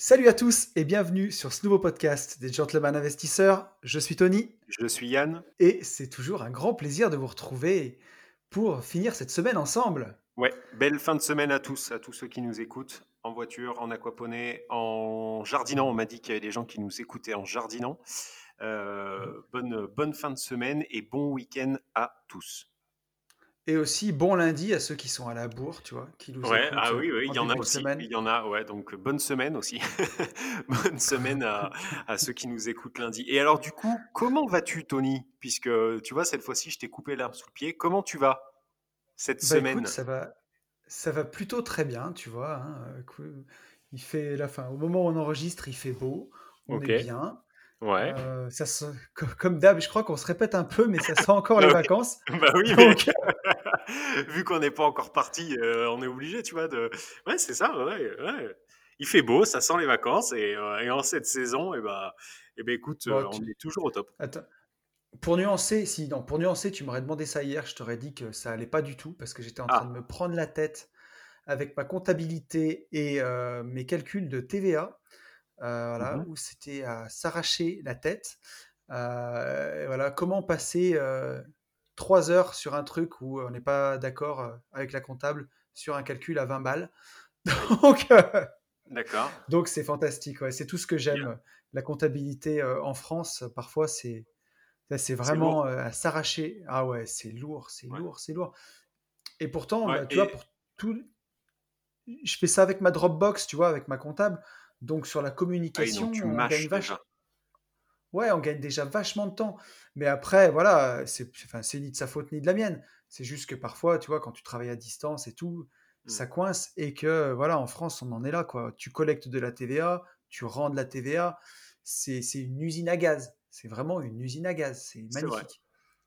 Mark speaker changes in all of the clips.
Speaker 1: Salut à tous et bienvenue sur ce nouveau podcast des Gentlemen Investisseurs. Je suis Tony.
Speaker 2: Je suis Yann.
Speaker 1: Et c'est toujours un grand plaisir de vous retrouver pour finir cette semaine ensemble.
Speaker 2: Ouais, belle fin de semaine à tous, à tous ceux qui nous écoutent en voiture, en aquaponie, en jardinant. On m'a dit qu'il y avait des gens qui nous écoutaient en jardinant. Euh, bonne, bonne fin de semaine et bon week-end à tous.
Speaker 1: Et aussi bon lundi à ceux qui sont à la bourre, tu vois, qui nous
Speaker 2: ouais, ah oui, oui, il y en a aussi. Il y en a, ouais, donc bonne semaine aussi. bonne semaine à, à, ceux qui nous écoutent lundi. Et alors, du coup, comment vas-tu, Tony? Puisque tu vois, cette fois-ci, je t'ai coupé l'herbe sous le pied. Comment tu vas cette bah, semaine?
Speaker 1: écoute, ça va, ça va plutôt très bien, tu vois. Hein, il fait la fin. Au moment où on enregistre, il fait beau, on est bien.
Speaker 2: Ouais.
Speaker 1: Euh, ça comme d'hab, je crois qu'on se répète un peu, mais ça sent encore les vacances.
Speaker 2: Bah oui, mais vu qu'on n'est pas encore parti, euh, on est obligé, tu vois. De... Ouais, c'est ça. Ouais, ouais. Il fait beau, ça sent les vacances, et, euh, et en cette saison, et eh et eh ben, écoute, on est toujours au top.
Speaker 1: Attends. Pour nuancer, si non, pour nuancer, tu m'aurais demandé ça hier, je t'aurais dit que ça allait pas du tout parce que j'étais en train ah. de me prendre la tête avec ma comptabilité et mes calculs de TVA. Euh, voilà, mmh où c'était à s'arracher la tête. Euh, voilà, comment passer euh, trois heures sur un truc où on n'est pas d'accord avec la comptable sur un calcul à 20 balles. Donc,
Speaker 2: D'accord.
Speaker 1: Donc c'est fantastique. Ouais. C'est tout ce que j'aime. La comptabilité en France, parfois, c'est c'est vraiment à s'arracher. Ah ouais, c'est lourd, c'est lourd, c'est lourd. Et pourtant, bah, tu vois, pour tout, je fais ça avec ma Dropbox, tu vois, avec ma comptable. Donc sur la ah communication, on gagne vachement. Ouais, on gagne déjà vachement de temps. Mais après, voilà, c'est enfin, ni de sa faute ni de la mienne. C'est juste que parfois, tu vois, quand tu travailles à distance et tout, ça mmh. coince et que, voilà, en France, on en est là, quoi. Tu collectes de la TVA, tu rends de la TVA. C'est une usine à gaz. C'est vraiment une usine à gaz. C'est magnifique.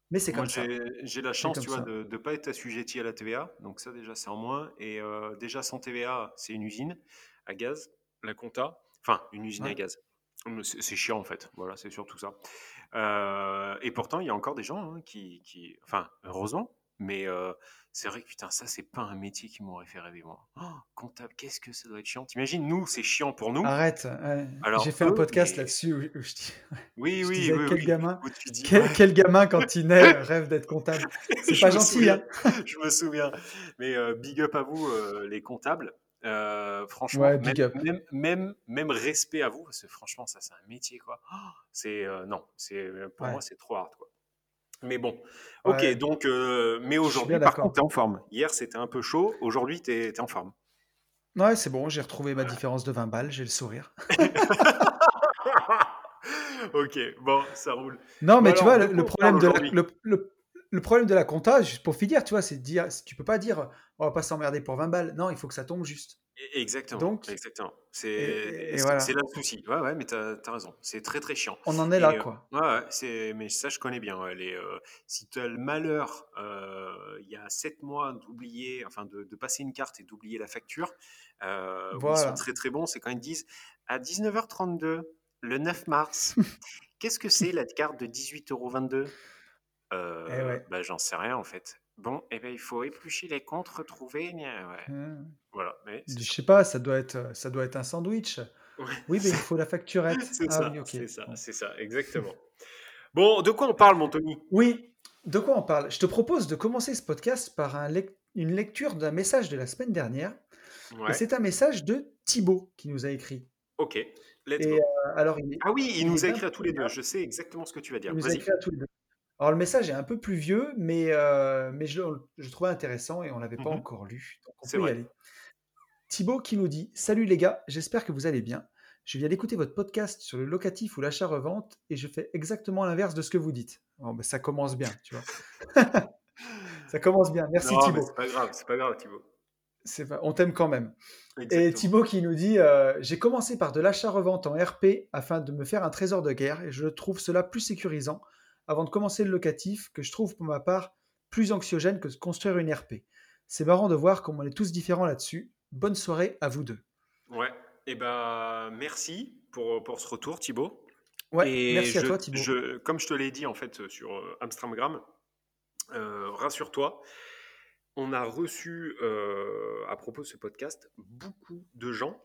Speaker 1: Mais c'est comme ça.
Speaker 2: J'ai la chance, tu vois, de ne pas être assujetti à la TVA. Donc ça, déjà, c'est en moins. Et euh, déjà, sans TVA, c'est une usine à gaz la compta, enfin une usine à gaz. C'est chiant en fait, voilà, c'est surtout ça. Euh, et pourtant, il y a encore des gens hein, qui, enfin, heureusement, mais euh, c'est vrai que putain, ça, c'est pas un métier qui m'aurait fait rêver moi. Oh, comptable, qu'est-ce que ça doit être chiant. T'imagines, nous, c'est chiant pour nous.
Speaker 1: Arrête. J'ai fait un podcast là-dessus où, je dis.
Speaker 2: Oui, oui, oui,
Speaker 1: quel gamin, quel, gamin quand il naît rêve d'être comptable. C'est pas gentil, hein.
Speaker 2: je me souviens. Mais euh, big up à vous, les comptables. Euh, franchement, même, même, respect à vous, parce que franchement, ça, c'est un métier, quoi. Oh, c'est euh, non, c'est pour moi, c'est trop hard, quoi. Mais bon, ok, donc, euh, mais aujourd'hui, par contre, t'es en forme. Hier, c'était un peu chaud. Aujourd'hui, t'es es en forme.
Speaker 1: Ouais, c'est bon, j'ai retrouvé ma différence de 20 balles, j'ai le sourire.
Speaker 2: ok, bon, ça roule.
Speaker 1: Non, mais tu vois, le, problème de la, le, le problème de la compta, juste pour finir, tu vois, c'est de dire, tu peux pas dire, on va pas s'emmerder pour 20 balles. Non, il faut que ça tombe juste.
Speaker 2: Exactement. Donc, exactement. C'est là le souci. Ouais, ouais, mais tu as, raison. C'est très, très chiant.
Speaker 1: On en est là,
Speaker 2: euh,
Speaker 1: quoi.
Speaker 2: ouais, c'est, mais ça, je connais bien. les, euh, si tu as le malheur, euh, il y a 7 mois, d'oublier, enfin, de, de, passer une carte et d'oublier la facture, voilà. ils sont très, très bons. C'est quand ils disent à 19h32, le 9 mars, qu'est-ce que c'est la carte de 18,22 euros euh, eh bah, j'en sais rien en fait. Bon, et eh ben, il faut éplucher les comptes, retrouver. Mmh. Voilà. Mais
Speaker 1: je sais pas, ça doit être, ça doit être un sandwich. Oui, mais il faut la facturette.
Speaker 2: c'est ah ça, c'est ça, c'est ça, exactement. bon, de quoi on parle, mon Tony?
Speaker 1: Oui, de quoi on parle? Je te propose de commencer ce podcast par un une lecture d'un message de la semaine dernière. c'est un message de Thibaut qui nous a écrit.
Speaker 2: Ok, let's go.
Speaker 1: Euh, alors,
Speaker 2: ah oui, il nous a écrit à tous les deux. Je sais exactement ce que tu vas dire. Il nous a écrit à tous les deux.
Speaker 1: Alors le message est un peu plus vieux, mais, euh, mais je, je le trouvais intéressant et on ne l'avait pas mmh encore lu. Donc on peut y aller. Thibaut qui nous dit Salut les gars, j'espère que vous allez bien. Je viens d'écouter votre podcast sur le locatif ou l'achat-revente et je fais exactement l'inverse de ce que vous dites. Bon, ben, ça commence bien, tu vois. ça commence bien. Merci Thibaut.
Speaker 2: C'est pas grave, c'est pas grave Thibaut.
Speaker 1: On t'aime quand même. Et Thibaut qui nous dit euh, J'ai commencé par de l'achat-revente en RP afin de me faire un trésor de guerre et je trouve cela plus sécurisant avant de commencer le locatif que je trouve pour ma part plus anxiogène que de construire une RP. C'est marrant de voir comment on est tous différents là-dessus. Bonne soirée à vous deux.
Speaker 2: Ouais, et eh ben merci pour, pour ce retour Thibaut.
Speaker 1: Ouais, merci à toi Thibaut.
Speaker 2: Je, comme je te l'ai dit en fait sur euh, Amstramgram, euh, rassure-toi, on a reçu euh, à propos de ce podcast beaucoup de gens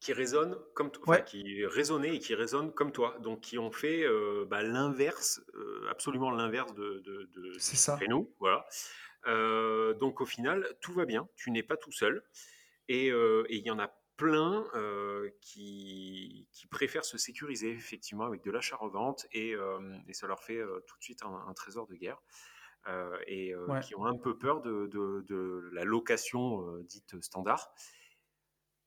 Speaker 2: qui résonnent comme toi, qui résonnaient et qui résonnent comme toi, donc qui ont fait euh, bah, l'inverse, euh, absolument l'inverse de, de, de,
Speaker 1: ça.
Speaker 2: nous, voilà. Euh, donc au final, tout va bien, tu n'es pas tout seul, et il y en a plein qui, qui, préfèrent se sécuriser effectivement avec de l'achat-revente, et, et, ça leur fait tout de suite un, trésor de guerre. et qui ont un peu peur de la location dite standard.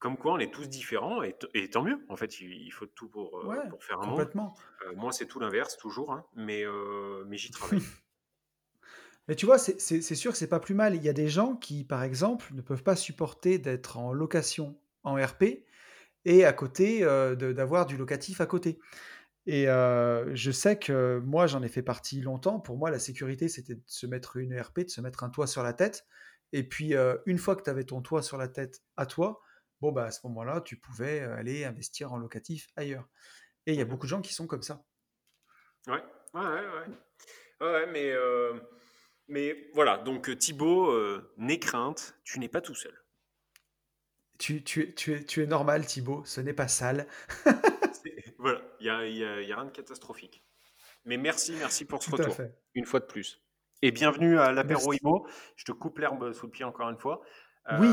Speaker 2: Comme quoi, on est tous différents et, tant mieux. En fait, il, faut tout pour, euh, pour faire un monde. Euh, moi, c'est tout l'inverse, toujours, hein, mais, euh, mais j'y travaille.
Speaker 1: mais tu vois, c'est sûr que c'est pas plus mal. Il y a des gens qui, par exemple, ne peuvent pas supporter d'être en location en RP et à côté d'avoir du locatif à côté. Et je sais que moi, j'en ai fait partie longtemps. Pour moi, la sécurité, c'était de se mettre une RP, de se mettre un toit sur la tête. Et puis, une fois que tu avais ton toit sur la tête à toi, bon, bah, à ce moment-là, tu pouvais aller investir en locatif ailleurs. Et il y a mmh beaucoup de gens qui sont comme ça.
Speaker 2: Ouais, ouais, ouais. ouais. mais, mais voilà, donc Thibaut, n'aie crainte, tu n'es pas tout seul.
Speaker 1: Tu, tu, tu, es, tu es normal, Thibaut, ce n'est pas sale.
Speaker 2: voilà, il n'y a, y a, y a, rien de catastrophique. Mais merci, merci pour ce retour, une fois de plus. Et bienvenue à l'apéro IMO. Je te coupe l'herbe sous le pied encore une fois.
Speaker 1: Oui.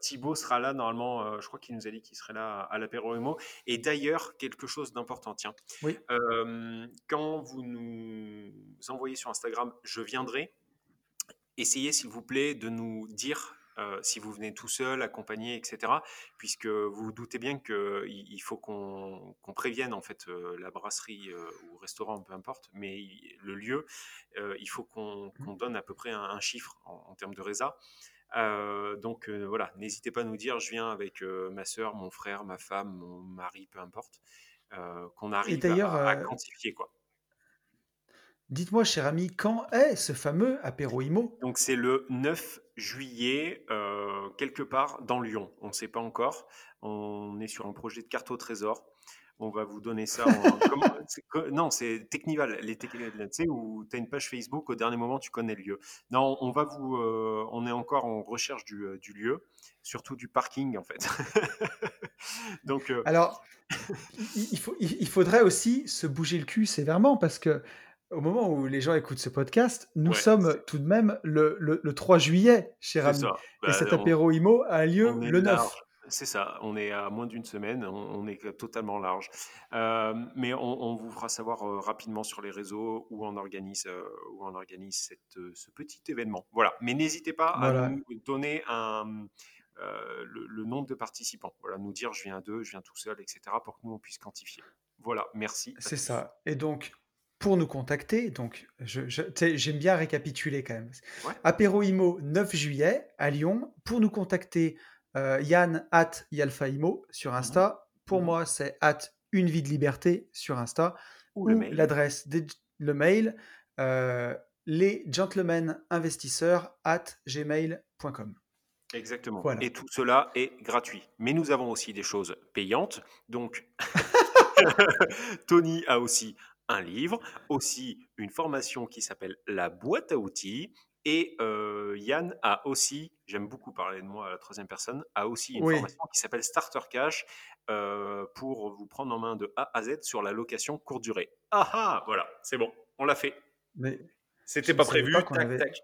Speaker 2: Thibaut sera là normalement, euh, je crois qu'il nous a dit qu'il serait là à l'apéro Emo. Et d'ailleurs, quelque chose d'important, tiens.
Speaker 1: Oui.
Speaker 2: quand vous nous envoyez sur Instagram, je viendrai. Essayez s'il vous plaît de nous dire euh, si vous venez tout seul, accompagné, etc. Puisque vous vous doutez bien qu'il il faut qu'on prévienne en fait euh, la brasserie ou restaurant, peu importe, mais le lieu, il faut qu'on mmh. donne à peu près un, chiffre en, en, termes de résa. Euh, donc euh, voilà, n'hésitez pas à nous dire, je viens avec euh, ma soeur, mon frère, ma femme, mon mari, peu importe, qu'on arrive à, quantifier quoi.
Speaker 1: Dites-moi, cher ami, quand est ce fameux apéro IMO?
Speaker 2: Donc c'est le 9 juillet, quelque part dans Lyon. On ne sait pas encore. On est sur un projet de carte au trésor on va vous donner ça. non, c'est Technival, les Technival, tu sais, où tu as une page Facebook, au dernier moment, tu connais le lieu. Non, on va vous, euh, on est encore en recherche euh, du, lieu, surtout du parking, en fait.
Speaker 1: Donc, euh, Alors, il, faut, il, faudrait aussi se bouger le cul sévèrement parce que au moment où les gens écoutent ce podcast, nous sommes tout de même le, 3 juillet, cher ami. et bah, cet apéro IMO a lieu le 9.
Speaker 2: C'est ça, on est à moins d'une semaine, on, est totalement large. Euh, mais on, vous fera savoir euh, rapidement sur les réseaux où on organise, euh, où on organise cette, ce petit événement. Voilà, mais n'hésitez pas à nous donner un, le, nombre de participants. Voilà, nous dire je viens d'eux, je viens tout seul, etc. pour que nous on puisse quantifier. Voilà, merci.
Speaker 1: C'est ça. Et donc, pour nous contacter, donc j'aime bien récapituler quand même. Ouais. Apéro Imo 9 juillet à Lyon. Pour nous contacter, euh, Yann at Yalfaimo sur Insta. Pour moi, c'est at une vie de liberté sur Insta. Ou, l'adresse, le mail, euh, les gentlemen investisseurs at gmail.com.
Speaker 2: Exactement. Et tout cela est gratuit. Mais nous avons aussi des choses payantes. Donc, Tony a aussi un livre, aussi une formation qui s'appelle La boîte à outils, et Yann a aussi, j'aime beaucoup parler de moi à la troisième personne, a aussi une formation qui s'appelle Starter Cash pour vous prendre en main de A à Z sur la location courte durée. Ah ah, voilà, c'est bon, on l'a fait. Mais c'était pas prévu. tac, tac.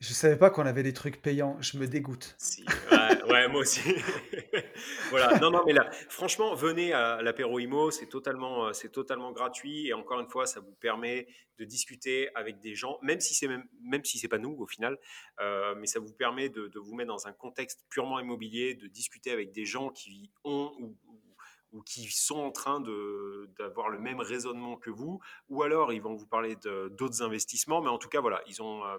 Speaker 1: Je savais pas qu'on avait des trucs payants, je me dégoûte.
Speaker 2: Si, ouais, moi aussi. voilà, non, non, mais là, franchement, venez à l'apéro IMO, c'est totalement, euh, c'est totalement gratuit et encore une fois, ça vous permet de discuter avec des gens, même si c'est même, même si c'est pas nous au final, euh, mais ça vous permet de, vous mettre dans un contexte purement immobilier, de discuter avec des gens qui ont ou, ou qui sont en train d'avoir le même raisonnement que vous, ou alors ils vont vous parler d'autres investissements, mais en tout cas, voilà, ils ont euh,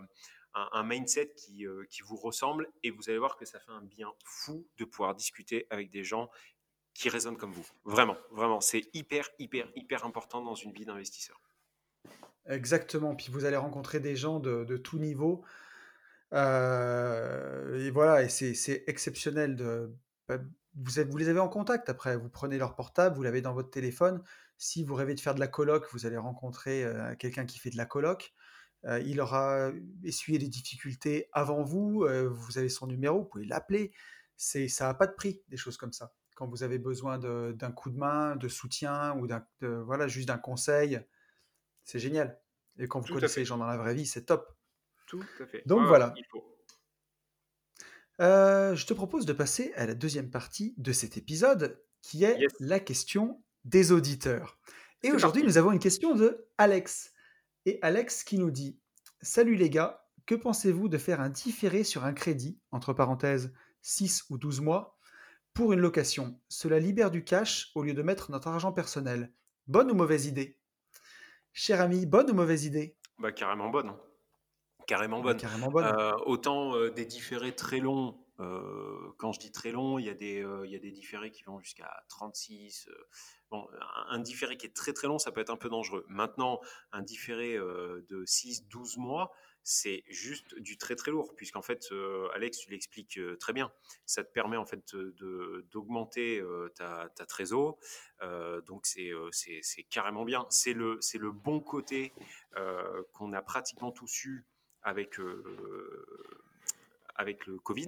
Speaker 2: un, mindset euh, qui, vous ressemble et vous allez voir que ça fait un bien fou de pouvoir discuter avec des gens qui raisonnent comme vous. Vraiment, vraiment, c'est hyper, hyper, hyper important dans une vie d'investisseur.
Speaker 1: Exactement. Puis vous allez rencontrer des gens de, de tout niveau. Euh, et voilà, et c'est exceptionnel. De, bah, vous, vous, les avez en contact après. Vous prenez leur portable, vous l'avez dans votre téléphone. Si vous rêvez de faire de la coloc, vous allez rencontrer euh, quelqu'un qui fait de la coloc. Euh, il aura essuyé des difficultés avant vous, euh, vous avez son numéro, vous pouvez l'appeler. C'est, ça n'a pas de prix, des choses comme ça. quand vous avez besoin d'un coup de main, de soutien ou d'un, voilà, juste d'un conseil. C'est génial. Et quand vous connaissez les gens dans la vraie vie, c'est top.
Speaker 2: Tout à fait.
Speaker 1: Donc voilà. Euh, je te propose de passer à la deuxième partie de cet épisode, qui est la question des auditeurs. Et aujourd'hui, nous avons une question de Alex. Et Alex qui nous dit Salut les gars, que pensez-vous de faire un différé sur un crédit, entre parenthèses 6 ou 12 mois, pour une location? Cela libère du cash au lieu de mettre notre argent personnel. Bonne ou mauvaise idée? Cher ami, bonne ou mauvaise idée?
Speaker 2: Bah carrément bonne. Carrément bonne.
Speaker 1: carrément bonne.
Speaker 2: Euh, autant euh, des différés très longs, euh, quand je dis très long, il y, a des, il y a des différés qui vont jusqu'à 36. bon, un, différé qui est très très long, ça peut être un peu dangereux. Maintenant, un différé de 6-12 mois, c'est juste du très très lourd, puisqu'en fait, Alex, tu l'expliques très bien. Ça te permet en fait d'augmenter ta, ta trésor, donc c'est carrément bien. C'est le, le bon côté qu'on a pratiquement tous eu avec, euh, avec le Covid.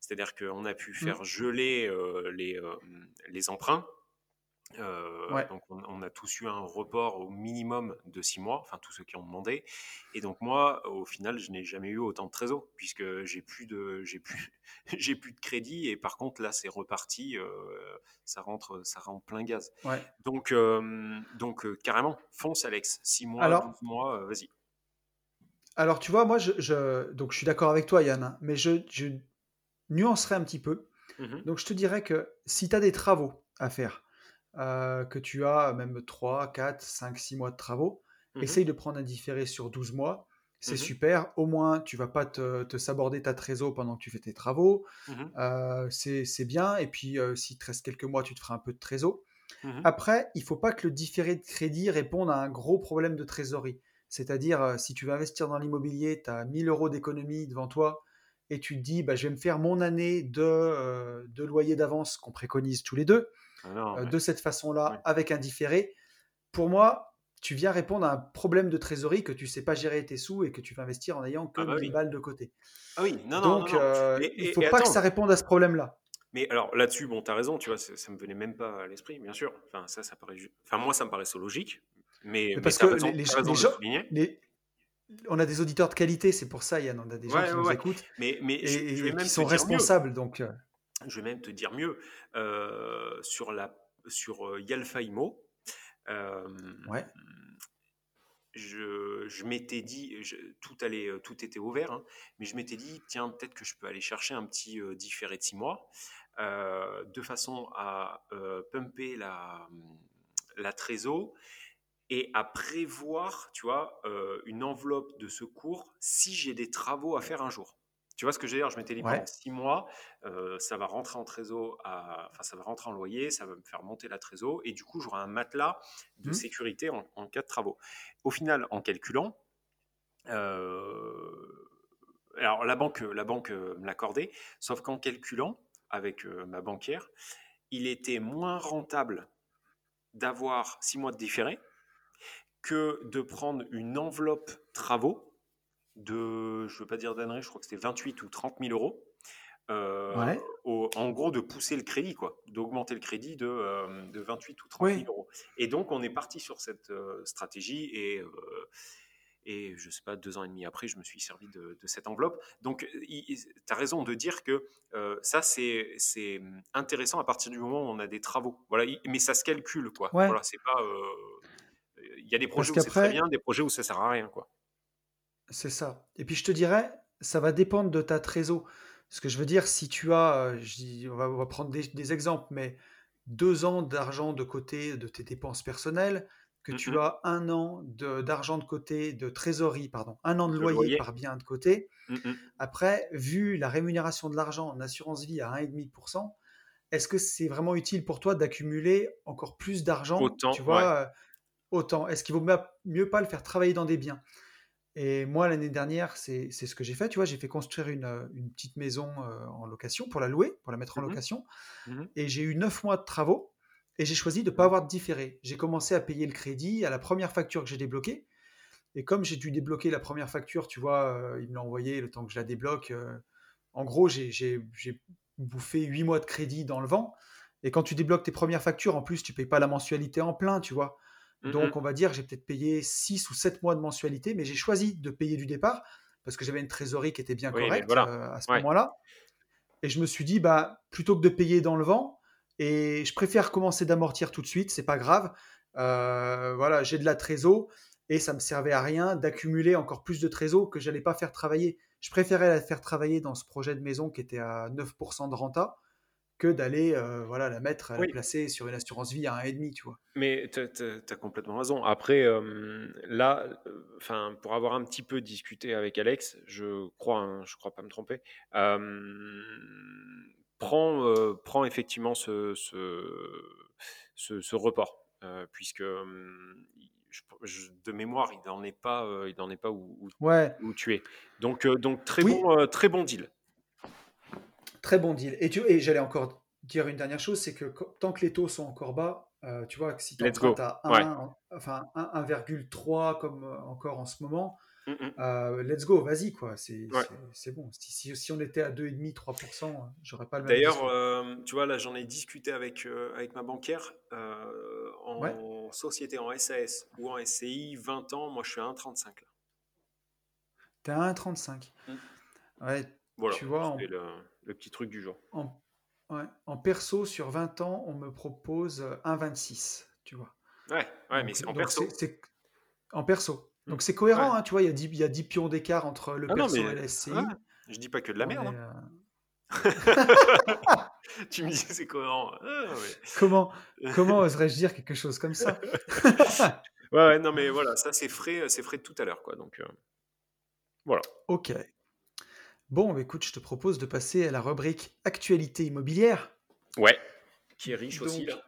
Speaker 2: C'est-à-dire qu'on a pu mmh. faire geler euh, les, euh, les emprunts. Donc on, a tous eu un report au minimum de six mois, enfin tous ceux qui ont demandé. Et donc moi, au final, je n'ai jamais eu autant de trésor puisque j'ai plus de j'ai plus j'ai plus de crédit et par contre là c'est reparti, ça rentre ça rentre plein gaz. Donc donc carrément fonce Alex, six mois, Alors, mois, vas-y.
Speaker 1: Alors, tu vois, moi, je, donc je suis d'accord avec toi, Yann, mais je, je nuancerai un petit peu. Mmh donc, je te dirais que si tu as des travaux à faire, euh, que tu as même 3, 4, 5, 6 mois de travaux, mmh essaye de prendre un différé sur 12 mois. C'est mmh super. Au moins, tu vas pas te, te, saborder ta trésor pendant que tu fais tes travaux. Euh, c'est bien. Et puis, euh, s'il te reste quelques mois, tu te feras un peu de trésor. Après, il faut pas que le différé de crédit réponde à un gros problème de trésorerie. C'est-à-dire, si tu veux investir dans l'immobilier, tu as 1000 euros d'économie devant toi et tu te dis, bah, je vais me faire mon année de, de loyer d'avance qu'on préconise tous les deux, ah de cette façon-là, avec un différé. Pour moi, tu viens répondre à un problème de trésorerie que tu ne sais pas gérer tes sous et que tu vas investir en ayant que ah 1000 balles de côté.
Speaker 2: Ah oui, non,
Speaker 1: Donc,
Speaker 2: non,
Speaker 1: il ne faut pas que ça réponde à ce problème-là.
Speaker 2: Mais alors là-dessus, bon, tu as raison, tu vois, ça, ne me venait même pas à l'esprit, bien sûr. Enfin, ça, ça paraît... enfin, moi, ça me paraissait logique, mais,
Speaker 1: parce que les, gens, on a des auditeurs de qualité, c'est pour ça, Yann. On a des gens qui nous écoutent
Speaker 2: mais, mais et, je, qui
Speaker 1: sont responsables. Donc, euh.
Speaker 2: je vais même te dire mieux euh, sur la sur euh, Yalfa Imo.
Speaker 1: ouais.
Speaker 2: Je, je m'étais dit, tout allait, tout était ouvert, hein, mais je m'étais dit, tiens, peut-être que je peux aller chercher un petit différé de six mois, de façon à pumper la la trésor et à prévoir, tu vois, euh, une enveloppe de secours si j'ai des travaux à faire un jour. Tu vois ce que je veux dire? Je m'étais dit pendant six mois, euh, ça va rentrer en trésor, enfin ça va rentrer en loyer, ça va me faire monter la trésor, et du coup j'aurai un matelas de mmh. sécurité en, cas de travaux. Au final, en calculant, euh, alors la banque, la banque me l'accordait, sauf qu'en calculant avec ma banquière, il était moins rentable d'avoir six mois de différé que de prendre une enveloppe travaux de, je ne veux pas dire d'annerie, je crois que c'était 28 ou 30 000 euros. Euh, en gros, de pousser le crédit, quoi, d'augmenter le crédit de, euh, de, 28 ou 30 000 euros. Et donc, on est parti sur cette euh, stratégie et, et je ne sais pas, deux ans et demi après, je me suis servi de, cette enveloppe. Donc, tu as raison de dire que ça, c'est intéressant à partir du moment où on a des travaux. Voilà, mais ça se calcule, quoi. Voilà, c'est pas il y a des projets où c'est très bien, des projets où ça sert à rien, quoi.
Speaker 1: C'est ça. Et puis je te dirais, ça va dépendre de ta trésor. Ce que je veux dire, si tu as, euh, je dis, on, va, prendre des, exemples, mais deux ans d'argent de côté de tes dépenses personnelles, que tu mmh as un an d'argent de, côté de trésorerie, pardon, un an de loyer, par bien de côté. Mmh Après, vu la rémunération de l'argent en assurance vie à 1,5%, est-ce que c'est vraiment utile pour toi d'accumuler encore plus d'argent Tu vois, euh, autant Est-ce qu'il vaut mieux pas le faire travailler dans des biens? Et moi, l'année dernière, c'est ce que j'ai fait. Tu vois, j'ai fait construire une, euh, petite maison euh, en location pour la louer, pour la mettre en mmh location. Mmh et j'ai eu neuf mois de travaux et j'ai choisi de ne pas mmh. avoir de différé. J'ai commencé à payer le crédit à la première facture que j'ai débloquée. Et comme j'ai dû débloquer la première facture, tu vois, euh, il me l'a envoyé le temps que je la débloque. en gros, j'ai bouffé huit mois de crédit dans le vent. Et quand tu débloques tes premières factures, en plus, tu payes pas la mensualité en plein, tu vois. Mmh Donc, on va dire, j'ai peut-être payé 6 ou 7 mois de mensualité, mais j'ai choisi de payer du départ parce que j'avais une trésorerie qui était bien correcte euh, à ce moment-là. Et je me suis dit, bah, plutôt que de payer dans le vent, et je préfère commencer d'amortir tout de suite, c'est pas grave. Euh, voilà, j'ai de la trésor et ça me servait à rien d'accumuler encore plus de trésor que j'allais pas faire travailler. Je préférais la faire travailler dans ce projet de maison qui était à 9% de renta que d'aller euh, voilà, la mettre, la placer sur une assurance vie à 1,5, tu vois.
Speaker 2: Mais tu as, complètement raison. Après, là, enfin, pour avoir un petit peu discuté avec Alex, je crois, hein, je crois pas me tromper, prend, prend effectivement ce, ce, ce, report, puisque de mémoire, il n'en est pas, il n'en est pas où, où,
Speaker 1: ouais.
Speaker 2: où, tu es. Donc, donc très, bon, très bon deal.
Speaker 1: Très bon deal. Et, tu, et j'allais encore dire une dernière chose, c'est que tant que les taux sont encore bas, euh, tu vois, que si tu as 1, enfin 1,3 comme euh, encore en ce moment, mm, mm. Euh, let's go, vas-y, quoi. C'est bon. Si, si, on était à 2,5, 3%, j'aurais pas le
Speaker 2: même. D'ailleurs, tu vois, là, j'en ai discuté avec, avec ma banquière. en société, en SAS ou en SCI, 20 ans, moi, je suis à 1,35 là.
Speaker 1: T'es à 1,35. Mm. Ouais,
Speaker 2: voilà, tu vois. Le le petit truc du jour.
Speaker 1: En, en perso, sur 20 ans, on me propose 1,26, tu vois.
Speaker 2: Ouais, ouais mais c'est en perso.
Speaker 1: C'est en perso. Donc c'est cohérent, hein, tu vois, il y, a 10, il y a 10 pions d'écart entre le ah perso et la SCI.
Speaker 2: je dis pas que de la merde. Hein. tu me dis c'est cohérent. Ah,
Speaker 1: comment comment oserais-je dire quelque chose comme ça?
Speaker 2: Ouais, ouais, non mais voilà, ça c'est frais, c'est frais de tout à l'heure quoi. Donc euh, voilà.
Speaker 1: Ok. Bon, bah, écoute, je te propose de passer à la rubrique actualité immobilière.
Speaker 2: Ouais, qui est riche aussi. Là.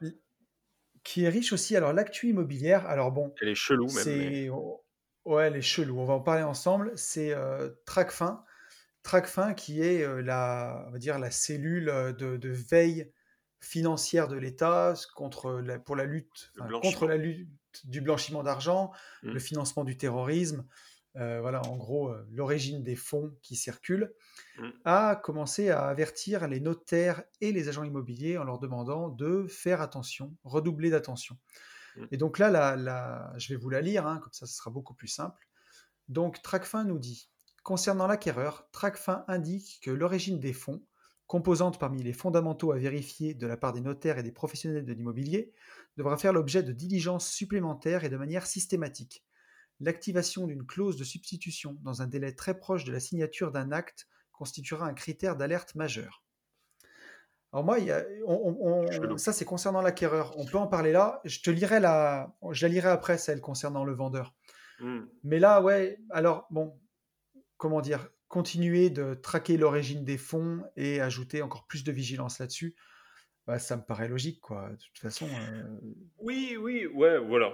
Speaker 1: Qui est riche aussi. Alors, l'actu immobilière, alors bon.
Speaker 2: Elle est chelou même.
Speaker 1: Mais... Ouais, elle est chelou. On va en parler ensemble. C'est euh, Tracfin. Tracfin qui est euh, la, on va dire, la cellule de, veille financière de l'État contre la, pour la lutte, contre la lutte du blanchiment d'argent, mmh. le financement du terrorisme, euh, voilà, en gros, euh, l'origine des fonds qui circulent, mmh. a commencé à avertir les notaires et les agents immobiliers en leur demandant de faire attention, redoubler d'attention. Mmh. Et donc là, je vais vous la lire, hein, comme ça, ce sera beaucoup plus simple. Donc, Tracfin nous dit Concernant l'acquéreur, Tracfin indique que l'origine des fonds, composante parmi les fondamentaux à vérifier de la part des notaires et des professionnels de l'immobilier, devra faire l'objet de diligences supplémentaires et de manière systématique L'activation d'une clause de substitution dans un délai très proche de la signature d'un acte constituera un critère d'alerte majeur. Alors moi, ça c'est concernant l'acquéreur. On peut en parler là. Je te lirai la, je la lirai après celle concernant le vendeur. Hmm. Mais là, ouais. Alors bon, comment dire, continuer de traquer l'origine des fonds et ajouter encore plus de vigilance là-dessus. Bah, ça me paraît logique, quoi. De toute façon. Euh,
Speaker 2: oui, oui, ouais, voilà.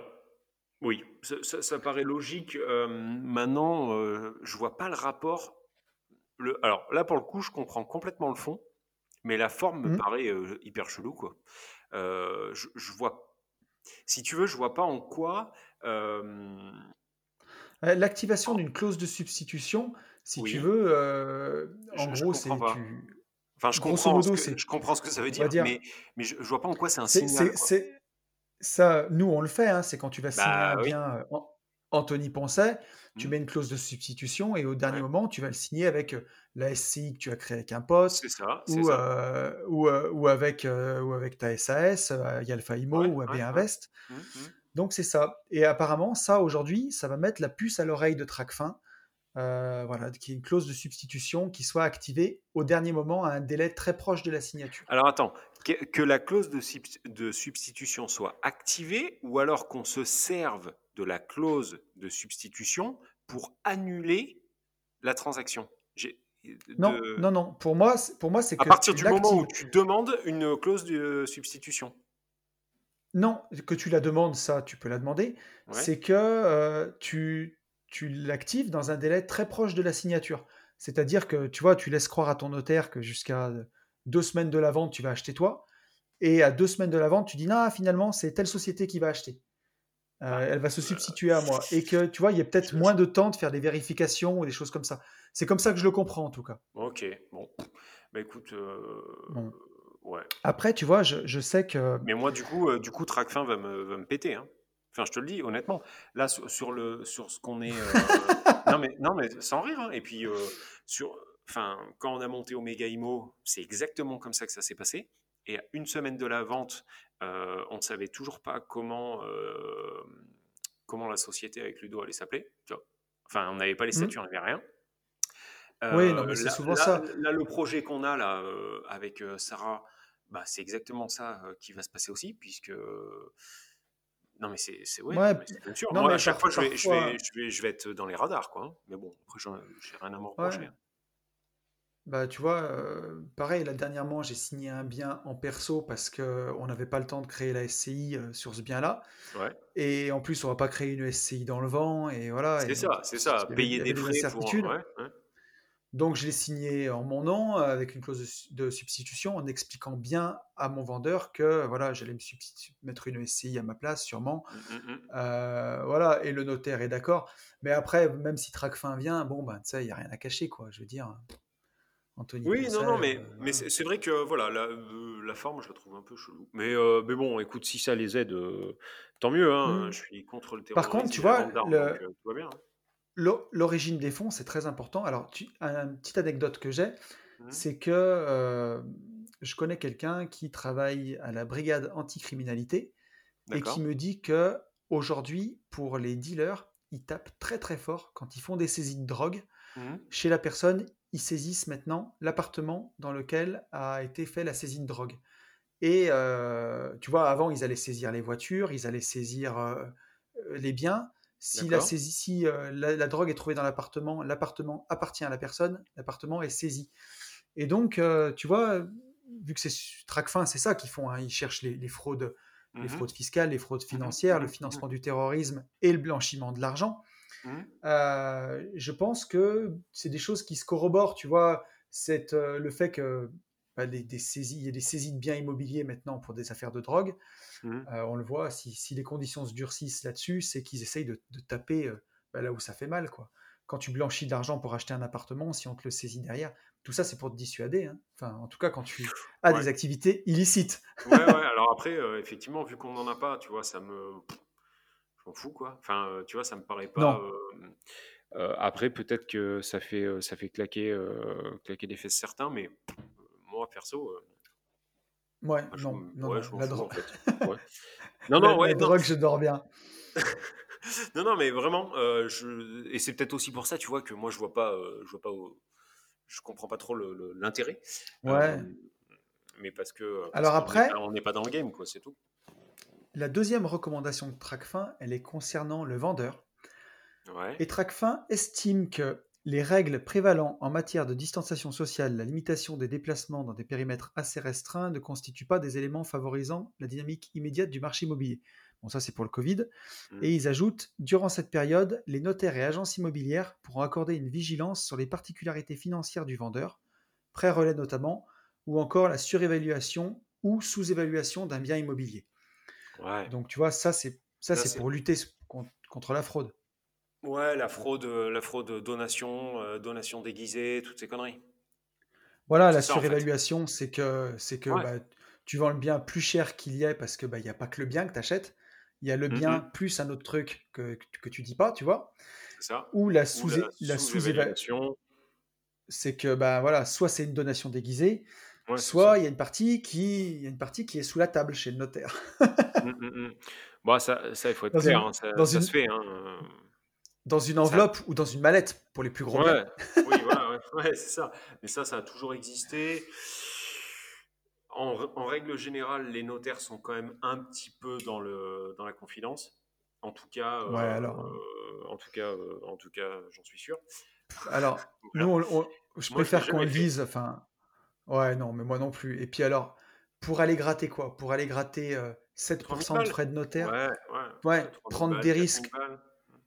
Speaker 2: Oui, ça, paraît logique. Euh, maintenant, euh, je vois pas le rapport. Le, alors là, pour le coup, je comprends complètement le fond, mais la forme me mmh. paraît euh, hyper chelou, quoi. Je, je, vois. Si tu veux, je vois pas en quoi.
Speaker 1: L'activation d'une clause de substitution, si tu veux, en gros, c'est
Speaker 2: Enfin, je comprends, ce que, je comprends ce que ça veut dire, mais, mais je, je vois pas en quoi c'est un signal.
Speaker 1: Ça, nous, on le fait. Hein, c'est quand tu vas signer bah un bien euh, Anthony Poncet, tu mmh. mets une clause de substitution et au dernier moment, tu vas le signer avec la SCI que tu as créée avec un poste ou, euh, ou, ou, avec, ou avec ta SAS, Alpha Imo ou AB Invest. Mmh, mmh. Donc c'est ça. Et apparemment, ça aujourd'hui, ça va mettre la puce à l'oreille de Tracfin. Euh, voilà, qui est une clause de substitution qui soit activée au dernier moment à un délai très proche de la signature.
Speaker 2: Alors attends, que, la clause de, de, substitution soit activée ou alors qu'on se serve de la clause de substitution pour annuler la transaction?
Speaker 1: Non, non, non. Pour moi, pour moi c'est
Speaker 2: à partir du moment où tu demandes une clause de substitution.
Speaker 1: Non, que tu la demandes, ça, tu peux la demander. C'est que euh, tu, tu l'actives dans un délai très proche de la signature. C'est-à-dire que tu vois, tu laisses croire à ton notaire que jusqu'à deux semaines de la vente, tu vas acheter toi. Et à deux semaines de la vente, tu dis non, finalement, c'est telle société qui va acheter. Euh, ah, elle va se substituer à moi. Et que tu vois, il y a peut-être moins de temps de faire des vérifications ou des choses comme ça. C'est comme ça que je le comprends en tout cas.
Speaker 2: Ok, bon. Bah écoute, euh, Ouais.
Speaker 1: Après, tu vois, je, je sais que.
Speaker 2: Mais moi, du coup, euh, du coup Tracfin va me, va me péter. Hein. Enfin, je te le dis, honnêtement. Là, sur, le, sur ce qu'on est. Euh, non, mais, non, mais sans rire. Hein. Et puis, euh, sur, enfin, quand on a monté Omega Imo, c'est exactement comme ça que ça s'est passé. Et à une semaine de la vente, on ne savait toujours pas comment, comment la société avec Ludo allait s'appeler. Enfin, on n'avait pas les mmh. statuts, on n'avait rien.
Speaker 1: oui, non, mais c'est souvent ça.
Speaker 2: Là, le projet qu'on a là avec Sarah, bah, c'est exactement ça qui va se passer aussi, puisque. Non, mais c'est ouais, ouais bien sûr. Moi, à chaque fois, je vais, je, vais, je, vais, je, vais, être dans les radars, quoi. Hein. Mais bon, après, j'ai rien à me reprocher. Hein.
Speaker 1: Bah, tu vois, euh, pareil, là, dernièrement, j'ai signé un bien en perso parce qu'on n'avait pas le temps de créer la SCI sur ce bien-là.
Speaker 2: Ouais.
Speaker 1: Et en plus, on va pas créer une SCI dans le vent. Et voilà.
Speaker 2: C'est ça, c'est ça. Payer des frais pour. Ouais,
Speaker 1: Donc, je l'ai signé en mon nom avec une clause de, substitution en expliquant bien à mon vendeur que voilà, j'allais me mettre une SCI à ma place, sûrement. Mmh, mmh, mmh. Euh, voilà, et le notaire est d'accord. Mais après, même si Tracfin vient, bon, ben, ça, il n'y a rien à cacher, quoi. Je veux dire.
Speaker 2: Oui, non, non, mais, euh, mais c'est vrai que voilà, la, euh, la, forme, je la trouve un peu chelou. Mais, euh, mais bon, écoute, si ça les aide, tant mieux. Hein. Je suis contre le terrorisme.
Speaker 1: Par contre, tu vois, hein. L'origine des fonds, c'est très important. Alors, tu, une petite anecdote que j'ai, mmh. c'est que je connais quelqu'un qui travaille à la brigade anticriminalité et qui me dit que aujourd'hui, pour les dealers, ils tapent très très fort quand ils font des saisies de drogue. Mmh. Chez la personne, ils saisissent maintenant l'appartement dans lequel a été fait la saisie de drogue. Et euh, tu vois, avant, ils allaient saisir les voitures, ils allaient saisir euh, les biens. Si, la, saisie, si euh, la, drogue est trouvée dans l'appartement, l'appartement appartient à la personne, l'appartement est saisi. Et donc, tu vois, vu que c'est Tracfin, c'est ça qu'ils font. Hein, ils cherchent les, fraudes, les mmh fraudes fiscales, les fraudes mmh financières, le financement du terrorisme et le blanchiment de l'argent. Mmh. Euh, je pense que c'est des choses qui se corroborent, tu vois, cette, euh, le fait que bah, des saisies, il y a des saisies de biens immobiliers maintenant pour des affaires de drogue. Mmh. Euh, on le voit, si, les conditions se durcissent là-dessus, c'est qu'ils essayent de, taper bah, là où ça fait mal, quoi. Quand tu blanchis de l'argent pour acheter un appartement, si on te le saisit derrière, tout ça c'est pour te dissuader. Hein. Enfin, en tout cas, quand tu as des activités illicites.
Speaker 2: ouais, ouais, alors après, effectivement, vu qu'on n'en a pas, tu vois, ça me m'en fous, quoi. Enfin, euh, tu vois, ça me paraît pas. Euh, euh, après, peut-être que ça fait, ça fait claquer, claquer des fesses certains, mais moi, perso.
Speaker 1: Ouais, non, non, ouais, non, la drogue. En
Speaker 2: fait. ouais. non, non, ouais,
Speaker 1: la drogue, je dors bien.
Speaker 2: non, non, mais vraiment, je... et c'est peut-être aussi pour ça, tu vois, que moi, je vois pas, je vois pas, je comprends pas trop l'intérêt.
Speaker 1: Ouais.
Speaker 2: mais parce que.
Speaker 1: Alors après,
Speaker 2: on n'est pas dans le game, quoi, c'est tout.
Speaker 1: La deuxième recommandation de Tracfin, elle est concernant le vendeur. Et Tracfin estime que les règles prévalant en matière de distanciation sociale, la limitation des déplacements dans des périmètres assez restreints ne constituent pas des éléments favorisant la dynamique immédiate du marché immobilier. Bon, ça c'est pour le Covid. Mmh. Et ils ajoutent, durant cette période, les notaires et agences immobilières pourront accorder une vigilance sur les particularités financières du vendeur, prêt relais notamment, ou encore la surévaluation ou sous-évaluation d'un bien immobilier. Donc tu vois, ça c'est ça, c'est pour lutter contre la fraude.
Speaker 2: Ouais, la fraude, la fraude donation, euh, donation déguisée, toutes ces conneries.
Speaker 1: Voilà, la surévaluation, c'est que c'est que bah, tu vends le bien plus cher qu'il y a parce que bah il y a pas que le bien que tu achètes, il y a le bien plus un autre truc que, que tu dis pas, tu vois.
Speaker 2: Ça.
Speaker 1: Ou la sous la sous-évaluation. c'est que bah voilà, soit c'est une donation déguisée, soit il y a une partie qui y a une partie qui est sous la table chez le notaire.
Speaker 2: Mmh, mmh, mmh. Bon, ça, ça, il faut être clair, hein, ça, ça se fait. Hein.
Speaker 1: Dans une enveloppe ou dans une mallette pour les plus gros.
Speaker 2: Ouais, oui, voilà, ouais, c'est ça. Mais ça, ça a toujours existé. En, en, règle générale, les notaires sont quand même un petit peu dans, le, dans la confidence. En tout cas,
Speaker 1: ouais, alors...
Speaker 2: Euh, en tout cas, euh, en tout cas, j'en suis sûr.
Speaker 1: Alors, nous, je préfère qu'on le dise. Enfin, Ouais, non, mais moi non plus. Et puis alors, pour aller gratter quoi? Pour aller gratter 7% de frais de notaire?
Speaker 2: Ouais,
Speaker 1: ouais. ouais prendre des risques.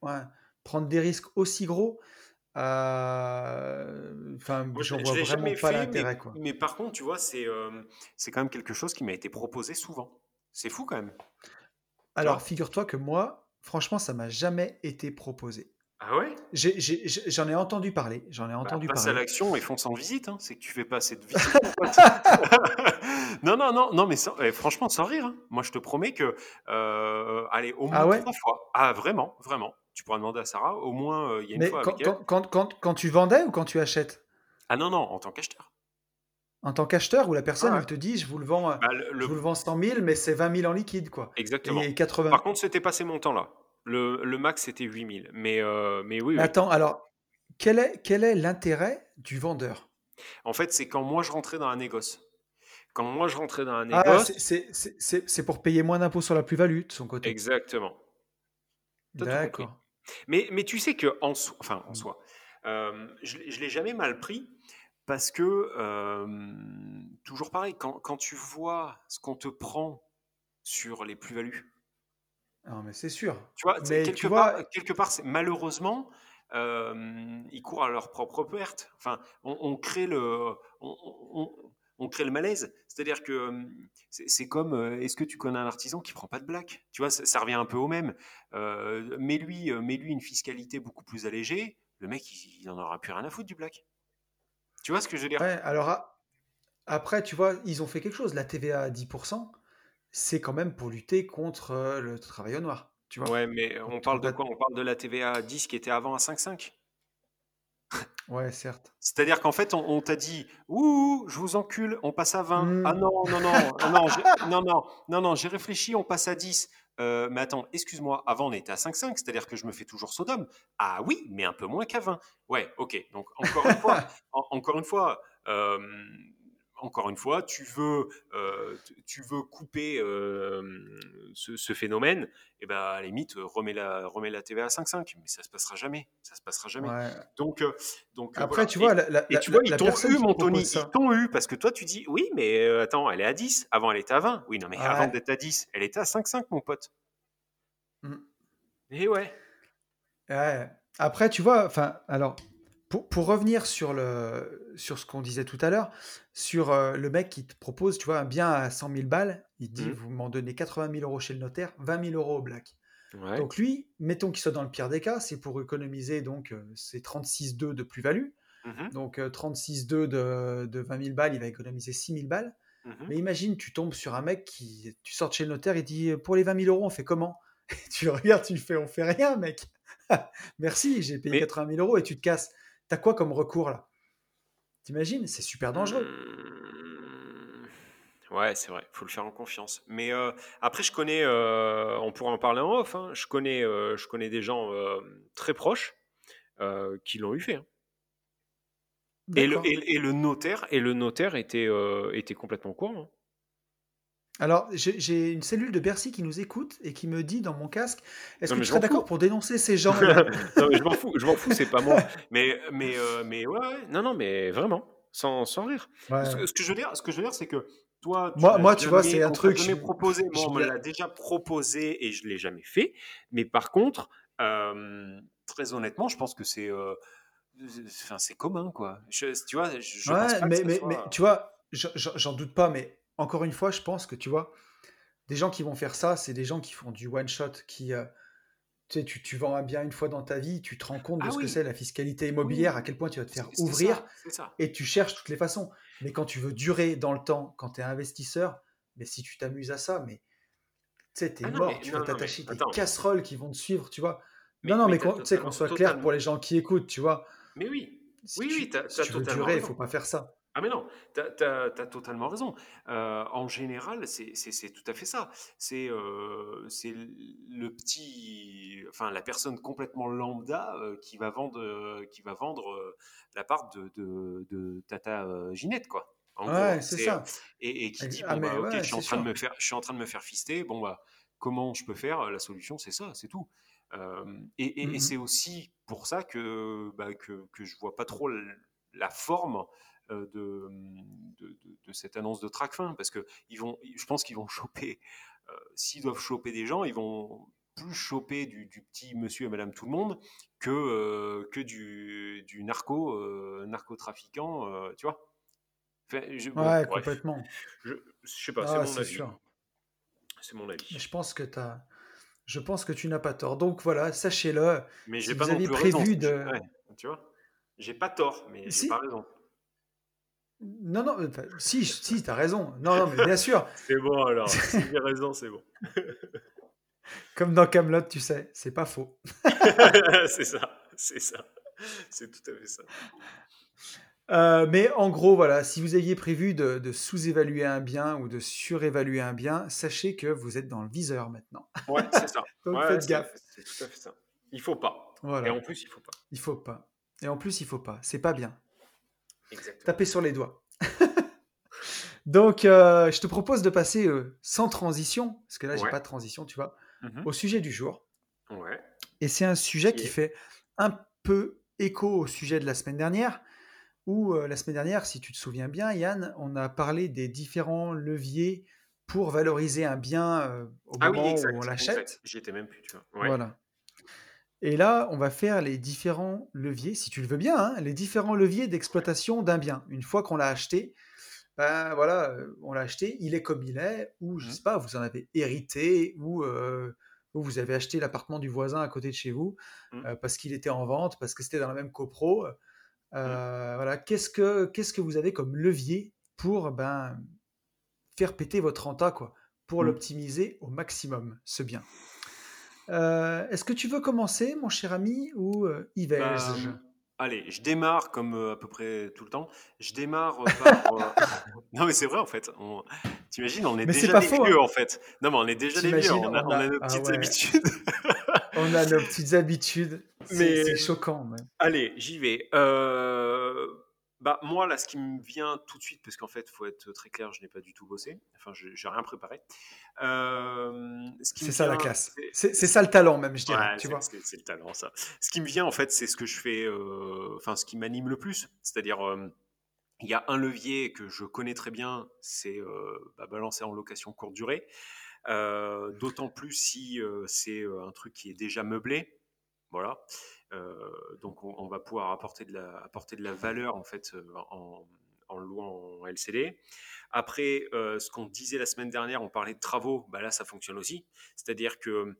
Speaker 1: Ouais, prendre des risques aussi gros. Euh, enfin, j'en vois vraiment pas l'intérêt.
Speaker 2: Mais, mais, par contre, tu vois, c'est c'est quand même quelque chose qui m'a été proposé souvent. C'est fou quand même.
Speaker 1: Alors, figure-toi que moi, franchement, ça m'a jamais été proposé.
Speaker 2: Ah ouais?
Speaker 1: J'en ai, entendu parler. J'en ai bah, entendu
Speaker 2: passe
Speaker 1: à
Speaker 2: l'action et fonce en visite. Hein. C'est que tu fais pas assez de visite. non, non, non, non, mais eh, franchement, sans rire. Hein. Moi, je te promets que, euh, allez, au ah moins trois fois. Ah, vraiment, vraiment. Tu pourras demander à Sarah. Au moins, euh, il y a une fois.
Speaker 1: Quand,
Speaker 2: avec elle.
Speaker 1: Quand, quand, quand, tu vendais ou quand tu achètes?
Speaker 2: Ah non, non, en tant qu'acheteur.
Speaker 1: En tant qu'acheteur, où la personne, elle te dit, je vous le vends, bah, je vous le vends 100 000, mais c'est 20 000 en liquide, quoi.
Speaker 2: Exactement.
Speaker 1: Et 80...
Speaker 2: Par contre, c'était pas ces montants-là. Le, le max, c'était 8000. Mais, euh, mais oui,
Speaker 1: Attends, alors, quel est, quel est l'intérêt du vendeur?
Speaker 2: En fait, c'est quand moi je rentrais dans un négoce. Quand moi je rentrais dans un
Speaker 1: ah,
Speaker 2: négoce.
Speaker 1: c'est pour payer moins d'impôts sur la plus-value de son côté.
Speaker 2: Exactement.
Speaker 1: D'accord.
Speaker 2: Mais, mais tu sais que en, enfin, en mmh. soi, euh, je ne l'ai jamais mal pris parce que, euh, toujours pareil, quand, quand tu vois ce qu'on te prend sur les plus-values,
Speaker 1: non, mais c'est sûr.
Speaker 2: Tu vois, quelque, part, quelque part, malheureusement, euh, ils courent à leur propre perte. Enfin, on, crée le, on, crée le malaise. C'est-à-dire que c'est comme, euh, est-ce que tu connais un artisan qui prend pas de black? Tu vois, ça, revient un peu au même. Euh, mais lui, mais lui une fiscalité beaucoup plus allégée. Le mec, il, en aura plus rien à foutre du black. Tu vois ce que je veux dire?
Speaker 1: Ouais, alors après, tu vois, ils ont fait quelque chose. La TVA à 10%, c'est quand même pour lutter contre le travail au noir. Tu vois
Speaker 2: ouais, mais on parle de quoi? On parle de la TVA à 10 qui était avant à 5,5
Speaker 1: Ouais, certes.
Speaker 2: C'est-à-dire qu'en fait, on, t'a dit Ouh, je vous encule, on passe à 20. Ah mmh. non, non, non, ah non, non, non, non, j'ai réfléchi, on passe à 10. Euh, mais attends, excuse-moi, avant on était à 5,5, c'est-à-dire que je me fais toujours Sodome. Ah oui, mais un peu moins qu'à 20. Ouais, ok. Donc encore une fois, encore une fois, euh, encore une fois, tu veux, euh, tu veux couper euh, ce, phénomène, et eh ben à la limite, remets la, remets la TVA à 5,5, mais ça se passera jamais, ça se passera jamais. Donc, euh, donc
Speaker 1: après, tu vois,
Speaker 2: et tu vois, ils t'ont eu, mon Tony, ils t'ont eu, parce que toi, tu dis, oui, mais attends, elle est à 10, avant elle était à 20, oui, non, mais avant d'être à 10, elle était à 5,5, mon pote. Mmh. Et ouais.
Speaker 1: ouais. Après, tu vois, enfin, alors, pour, revenir sur, le, sur ce qu'on disait tout à l'heure, sur euh, le mec qui te propose, tu vois, un bien à 100 000 balles, il dit, mmh. vous m'en donnez 80 000 euros chez le notaire, 20 000 euros au black. Donc lui, mettons qu'il soit dans le pire des cas, c'est pour économiser donc euh, ces 36,2 de plus-value. Mmh donc 36,2 euh, de, de 20 000 balles, il va économiser 6 000 balles. Mmh Mais imagine, tu tombes sur un mec qui, tu sors chez le notaire, il dit, pour les 20 000 euros, on fait comment? Tu regardes, tu fais, on fait rien, mec. Merci, j'ai payé 80 000 euros et tu te casses. T'as quoi comme recours là? T'imagines? C'est super dangereux.
Speaker 2: Mmh. Ouais, c'est vrai, faut le faire en confiance. Mais euh, après, je connais, euh, on pourra en parler en off, hein, je, connais, euh, je connais des gens très proches qui l'ont eu fait. Hein. Et, le, et, le, notaire, et le notaire était, était complètement courant. Hein.
Speaker 1: Alors, j'ai une cellule de Bercy qui nous écoute et qui me dit dans mon casque Est-ce que tu serais d'accord pour dénoncer ces gens
Speaker 2: Non, mais je m'en fous, je m'en fous, c'est pas moi. Mais, mais, euh, mais ouais, non, non, mais vraiment, sans, sans rire. Ce, que je veux dire, ce que je veux dire, c'est que toi,
Speaker 1: tu moi, moi tu vois, c'est un truc.
Speaker 2: Je proposé, moi, on me l'a déjà proposé et je l'ai jamais fait. Mais par contre, euh, très honnêtement, je pense que c'est, euh, c'est commun, quoi. tu vois, je,
Speaker 1: ouais, mais, mais, mais tu vois, j'en doute pas, mais encore une fois, je pense que tu vois, des gens qui vont faire ça, c'est des gens qui font du one shot, qui euh, tu, sais, tu, vends un bien une fois dans ta vie, tu te rends compte de ah ce que c'est la fiscalité immobilière, à quel point tu vas te faire ouvrir, et tu cherches toutes les façons. Mais quand tu veux durer dans le temps, quand tu es investisseur, mais si tu t'amuses à ça, mais tu sais, t'es ah mort, tu vas t'attacher des casseroles qui vont te suivre, tu vois. non, non, mais, tu sais, qu'on soit clair pour les gens qui écoutent, tu vois.
Speaker 2: Mais oui, oui, oui,
Speaker 1: tu, si tu veux durer, il faut pas faire ça.
Speaker 2: Ah mais non, tu as, totalement raison. Euh, en général, c'est tout à fait ça. C'est euh, le petit, enfin la personne complètement lambda euh, qui va vendre, qui va vendre la part de, de, Tata Ginette, quoi.
Speaker 1: ouais, c'est ça.
Speaker 2: Et, qui dit, ah, bon, bah, ok, je, suis en train de me faire, je suis en train de me faire fister, bon, bah, comment je peux faire? La solution, c'est ça, c'est tout. et, et, mmh c'est aussi pour ça que, bah, que, que je vois pas trop la forme euh, de, de, cette annonce de Tracfin, parce que ils vont, je pense qu'ils vont choper, euh, s'ils doivent choper des gens, ils vont plus choper du, petit monsieur et madame tout le monde que, euh, que du, du narco, narcotrafiquant, tu vois.
Speaker 1: ouais, complètement.
Speaker 2: Je, je sais pas, c'est ah, mon avis. C'est mon avis.
Speaker 1: Je pense que tu as je pense que tu n'as pas tort. Donc voilà, sachez-le.
Speaker 2: Mais j'ai pas vous non plus prévu de. tu vois, j'ai pas tort, mais j'ai pas raison.
Speaker 1: Non, non, si, si, tu as raison. Non, non, mais bien sûr.
Speaker 2: c'est bon alors. si j'ai raison, c'est bon.
Speaker 1: Comme dans Camelot, tu sais, c'est pas faux.
Speaker 2: c'est ça, c'est ça. C'est tout à fait ça.
Speaker 1: Euh, mais en gros, voilà, si vous aviez prévu de, sous-évaluer un bien ou de surévaluer un bien, sachez que vous êtes dans le viseur maintenant.
Speaker 2: Ouais, c'est ça. Donc faites gaffe. C'est tout à fait ça. Il faut pas. Et en plus, il faut pas.
Speaker 1: Il faut pas. Et en plus, il faut pas. C'est pas bien. Exactement. Tapez sur les doigts. Donc, euh, je te propose de passer euh, sans transition, parce que là, j'ai pas de transition, tu vois, mmh au sujet du jour.
Speaker 2: Ouais.
Speaker 1: Et c'est un sujet qui fait un peu écho au sujet de la semaine dernière, où euh, la semaine dernière, si tu te souviens bien, Yann, on a parlé des différents leviers pour valoriser un bien au ah moment où on l'achète.
Speaker 2: J'y étais même plus, tu vois.
Speaker 1: Voilà. Et là, on va faire les différents leviers, si tu le veux bien, hein, les différents leviers d'exploitation d'un bien. Une fois qu'on l'a acheté, ben voilà, euh, on l'a acheté, il est comme il est, ou je mmh. sais pas, vous en avez hérité, ou vous avez acheté l'appartement du voisin à côté de chez vous mmh. parce qu'il était en vente, parce que c'était dans la même copro. Mmh. Voilà, qu'est-ce que qu'est-ce que vous avez comme levier pour ben faire péter votre renta quoi, pour l'optimiser au maximum ce bien? Est-ce que tu veux commencer, mon cher ami, ou Yves bah,
Speaker 2: Allez, je démarre comme à peu près tout le temps. Je démarre par. non, mais c'est vrai en fait. On... T'imagines, on est déjà des vieux hein. en fait. Non, mais on est déjà des vieux. On a, nos ah petites habitudes.
Speaker 1: on a nos petites habitudes. Mais c'est choquant. Même.
Speaker 2: Allez, j'y vais. Euh, bah, moi, là, ce qui me vient tout de suite, parce qu'en fait, il faut être très clair, je n'ai pas du tout bossé. Enfin, je n'ai rien préparé.
Speaker 1: Euh, c'est ça la classe. C'est ça le talent, même, je dirais. tu vois
Speaker 2: c'est le talent, ça. Ce qui me vient, en fait, c'est ce que je fais, euh, enfin, ce qui m'anime le plus. C'est-à-dire, euh, il y a un levier que je connais très bien, c'est bah, balancer en location courte durée. D'autant plus si c'est un truc qui est déjà meublé. Voilà. Euh, donc on, va pouvoir apporter de la, apporter de la valeur en fait euh, en, en louant en LCD. Après, euh, ce qu'on disait la semaine dernière, on parlait de travaux, bah là ça fonctionne aussi. C'est-à-dire que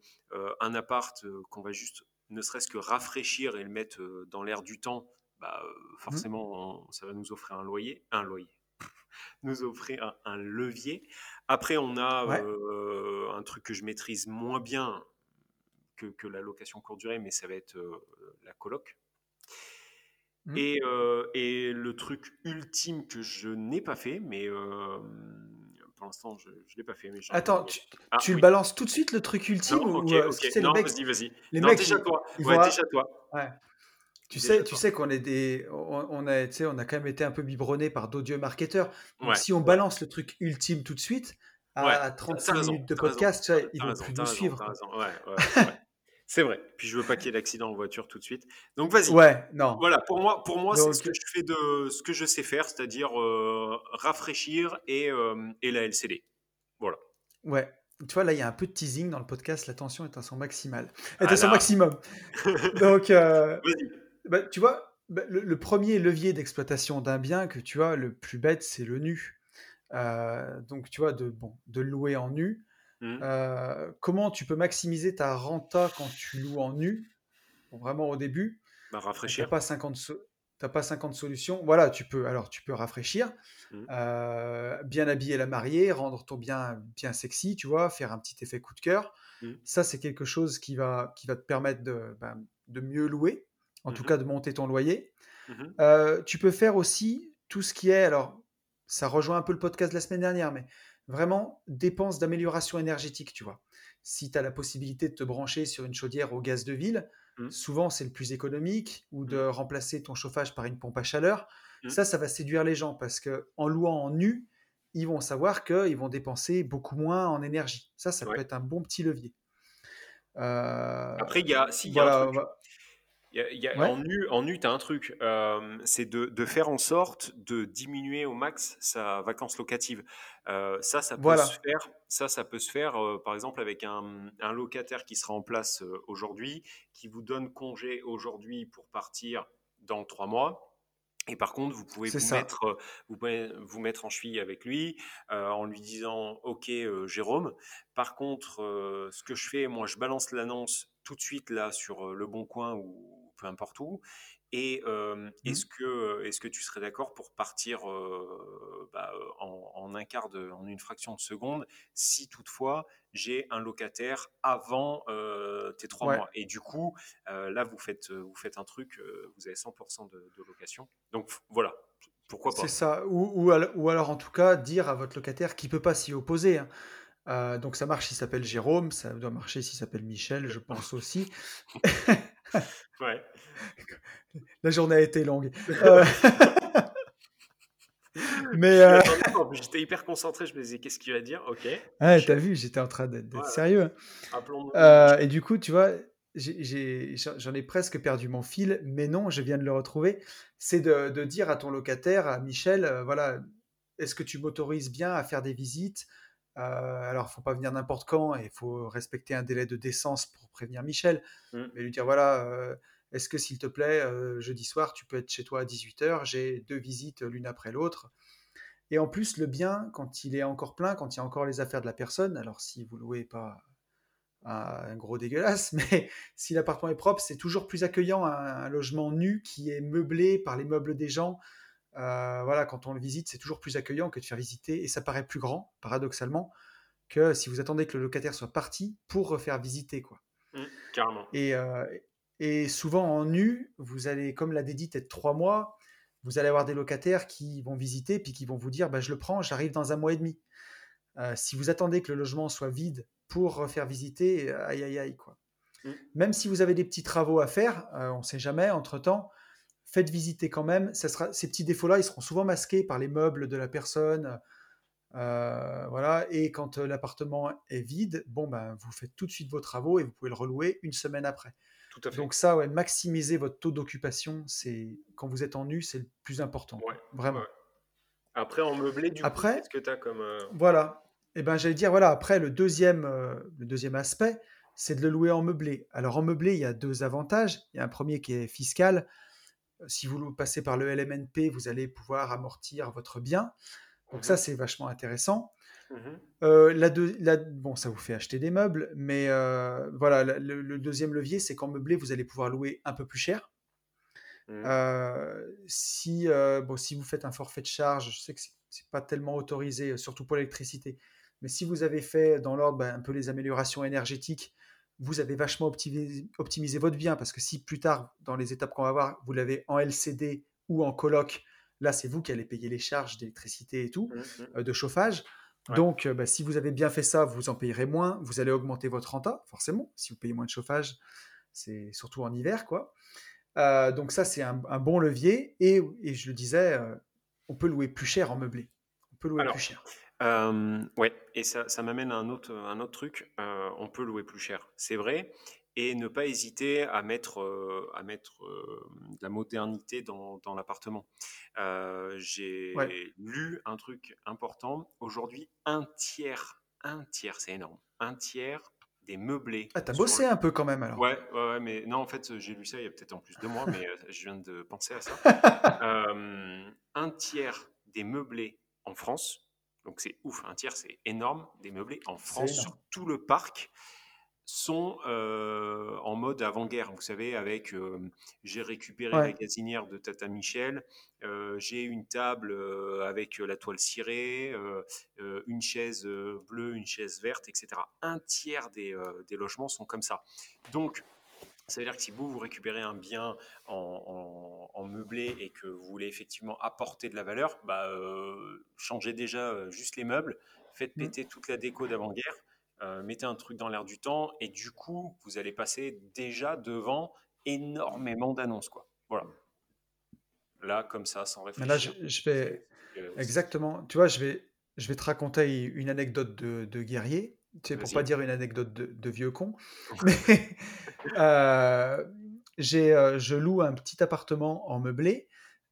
Speaker 2: un appart qu'on va juste ne serait-ce que rafraîchir et le mettre dans l'air du temps, bah, mmh. forcément ça va nous offrir un loyer, un loyer, nous offrir un, levier. Après, on a un truc que je maîtrise moins bien, que, la location courte durée, mais ça va être euh, la coloc. Mmh. Et, euh, et, le truc ultime que je n'ai pas fait, mais euh, pour l'instant je ne l'ai pas fait. Mais
Speaker 1: Attends, tu, ah, tu le balances tout de suite le truc ultime
Speaker 2: non, ou, Non, vas-y, vas-y.
Speaker 1: Les non, mecs,
Speaker 2: déjà toi. ouais, déjà toi.
Speaker 1: Ouais. Tu sais, tu sais qu'on est des, on, a, on a quand même été un peu biberonné par d'odieux marketeurs. Donc si on balance le truc ultime tout de suite, à 35 minutes de podcast, ils vont plus nous suivre.
Speaker 2: C'est vrai. Puis je veux pas qu'il y ait d'accident en voiture tout de suite. Donc vas-y.
Speaker 1: Ouais, non.
Speaker 2: Voilà, pour moi, pour moi, c'est ce que je fais de ce que je sais faire, c'est-à-dire euh, rafraîchir et, euh, et la LCD. Voilà.
Speaker 1: Ouais. Tu vois, là, il y a un peu de teasing dans le podcast. La tension est à son maximal. Est à son maximum. Donc, euh, bah, tu vois, bah, le, premier levier d'exploitation d'un bien que tu vois, le plus bête, c'est le nu. donc, tu vois, de, bon, de louer en nu. Mmh. Euh, comment tu peux maximiser ta renta quand tu loues en nu Vraiment au début?
Speaker 2: Bah, rafraîchir.
Speaker 1: Tu pas 50 pas 50 solutions. Voilà, tu peux alors tu peux rafraîchir, mmh. euh, bien habiller la mariée, rendre ton bien bien sexy, tu vois, faire un petit effet coup de cœur. Mmh. Ça, c'est quelque chose qui va qui va te permettre de, ben, de mieux louer, en tout cas de monter ton loyer. Euh, tu peux faire aussi tout ce qui est alors ça rejoint un peu le podcast de la semaine dernière, mais vraiment dépenses d'amélioration énergétique, tu vois. Si tu as la possibilité de te brancher sur une chaudière au gaz de ville, mmh. souvent c'est le plus économique, ou de mmh. remplacer ton chauffage par une pompe à chaleur. Mmh. Ça, ça va séduire les gens parce que en louant en nu, ils vont savoir qu'ils vont dépenser beaucoup moins en énergie. Ça, ça peut être un bon petit levier.
Speaker 2: Euh, Après, il y a, s'il y a un truc, en nu tu as un truc, euh, c'est de, faire en sorte de diminuer au max sa vacance locative. Euh, ça, ça peut se faire. Ça, ça peut se faire, euh, par exemple, avec un, locataire qui sera en place aujourd'hui, qui vous donne congé aujourd'hui pour partir dans trois mois. Et par contre, vous pouvez vous mettre, vous vous mettre en cheville avec lui en lui disant OK Jérôme. Par contre, ce que je fais, moi, je balance l'annonce tout de suite là sur le bon coin ou peu importe où. Et mmh. est-ce que, est que tu serais d'accord pour partir bah, en, un quart de, en une fraction de seconde, si toutefois j'ai un locataire avant tes trois mois? Et du coup, là, vous faites, vous faites un truc, vous avez 100% de, location. Donc voilà, pourquoi pas?
Speaker 1: C'est ça. Ou, ou, alors, en tout cas, dire à votre locataire qu'il ne peut pas s'y opposer. Hein. donc ça marche s'il s'appelle Jérôme, ça doit marcher s'il s'appelle Michel, je pense aussi. ouais. La journée a été longue. Euh,
Speaker 2: mais euh, j'étais hyper concentré, je me disais qu'est-ce qu'il va dire? Ok.
Speaker 1: Ah, t'as vu, j'étais en train d'être sérieux. Hein. Euh, et du coup, tu vois, j'en ai, presque perdu mon fil, mais non, je viens de le retrouver. C'est de, dire à ton locataire, à Michel, voilà, est-ce que tu m'autorises bien à faire des visites? Alors, il faut pas venir n'importe quand et il faut respecter un délai de décence pour prévenir Michel. Mmh. Mais lui dire voilà, est-ce que s'il te plaît, euh, jeudi soir, tu peux être chez toi à 18h, j'ai deux visites l'une après l'autre. Et en plus, le bien, quand il est encore plein, quand il y a encore les affaires de la personne, alors si vous louez pas un gros dégueulasse, mais si l'appartement est propre, c'est toujours plus accueillant un, logement nu qui est meublé par les meubles des gens. Euh, voilà, quand on le visite, c'est toujours plus accueillant que de faire visiter, et ça paraît plus grand, paradoxalement, que si vous attendez que le locataire soit parti pour refaire visiter, quoi.
Speaker 2: Mmh, carrément.
Speaker 1: Et, euh, et souvent en nu, vous allez, comme l'a dédite, être trois mois, vous allez avoir des locataires qui vont visiter, puis qui vont vous dire bah, Je le prends, j'arrive dans un mois et demi. Euh, si vous attendez que le logement soit vide pour faire visiter, aïe aïe aïe. Quoi. Mmh. Même si vous avez des petits travaux à faire, on ne sait jamais, entre-temps, faites visiter quand même. Ça sera, ces petits défauts-là, ils seront souvent masqués par les meubles de la personne. Euh, voilà, et quand l'appartement est vide, bon ben vous faites tout de suite vos travaux et vous pouvez le relouer une semaine après. Donc ça, ouais, maximiser votre taux d'occupation, c'est quand vous êtes en nu, c'est le plus important. vraiment.
Speaker 2: Après, en meublé, du
Speaker 1: après,
Speaker 2: ce que tu as comme... Euh,
Speaker 1: voilà. Et eh ben, j'allais dire, voilà, après, le deuxième, euh, le deuxième aspect, c'est de le louer en meublé. Alors, en meublé, il y a deux avantages. Il y a un premier qui est fiscal. Si vous passez par le LMNP, vous allez pouvoir amortir votre bien. Donc ça, mhm. c'est vachement intéressant. Mmh euh, la, bon, ça vous fait acheter des meubles, mais euh, voilà, le, deuxième levier, c'est qu'en meublé, vous allez pouvoir louer un peu plus cher. Mmh. Euh, si, bon, si vous faites un forfait de charge, je sais que c'est pas tellement autorisé, surtout pour l'électricité, mais si vous avez fait dans l'ordre ben, un peu les améliorations énergétiques, vous avez vachement optimisé, optimisé, votre bien, parce que si plus tard, dans les étapes qu'on va voir, vous l'avez en LCD ou en coloc, là, c'est vous qui allez payer les charges d'électricité et tout, mmh de chauffage. Donc, euh, bah, si vous avez bien fait ça, vous en payerez moins, vous allez augmenter votre renta, forcément. Si vous payez moins de chauffage, c'est surtout en hiver, quoi. Euh, donc ça, c'est un, bon levier. Et, je le disais, euh, on peut louer plus cher en meublé. On peut louer plus cher.
Speaker 2: Ouais, et ça, ça m'amène à un autre, un autre truc. on peut louer plus cher, c'est vrai et ne pas hésiter à mettre, euh, à mettre de la modernité dans, dans l'appartement. J'ai lu un truc important. Aujourd'hui, un tiers, un tiers, c'est énorme, un tiers des meublés.
Speaker 1: Ah, t'as bossé un peu quand même alors.
Speaker 2: Ouais, ouais, mais non, en fait, j'ai lu ça il y a peut-être en plus de mois, mais je viens de penser à ça. un tiers des meublés en France, donc c'est ouf, un tiers, c'est énorme, des meublés en France sur tout le parc sont euh, en mode avant-guerre. Vous savez, avec euh, j'ai récupéré la gazinière de Tata Michel, euh, j'ai une table avec la toile cirée, une chaise bleue, une chaise verte, etc. Un tiers des, logements sont comme ça. Donc, ça veut dire que si vous, vous récupérez un bien en, meublé et que vous voulez effectivement apporter de la valeur, bah, changez déjà juste les meubles, faites mmh. péter toute la déco d'avant-guerre euh, mettez un truc dans l'air du temps et du coup, vous allez passer déjà devant énormément d'annonces. Quoi. Voilà. Là, comme ça, sans réfléchir.
Speaker 1: Là, je, vais. Exactement. Tu vois, je vais, je vais te raconter une anecdote de, guerrier. Sais, pour pas dire une anecdote de, vieux con. Mais euh, j'ai, euh, je loue un petit appartement en meublé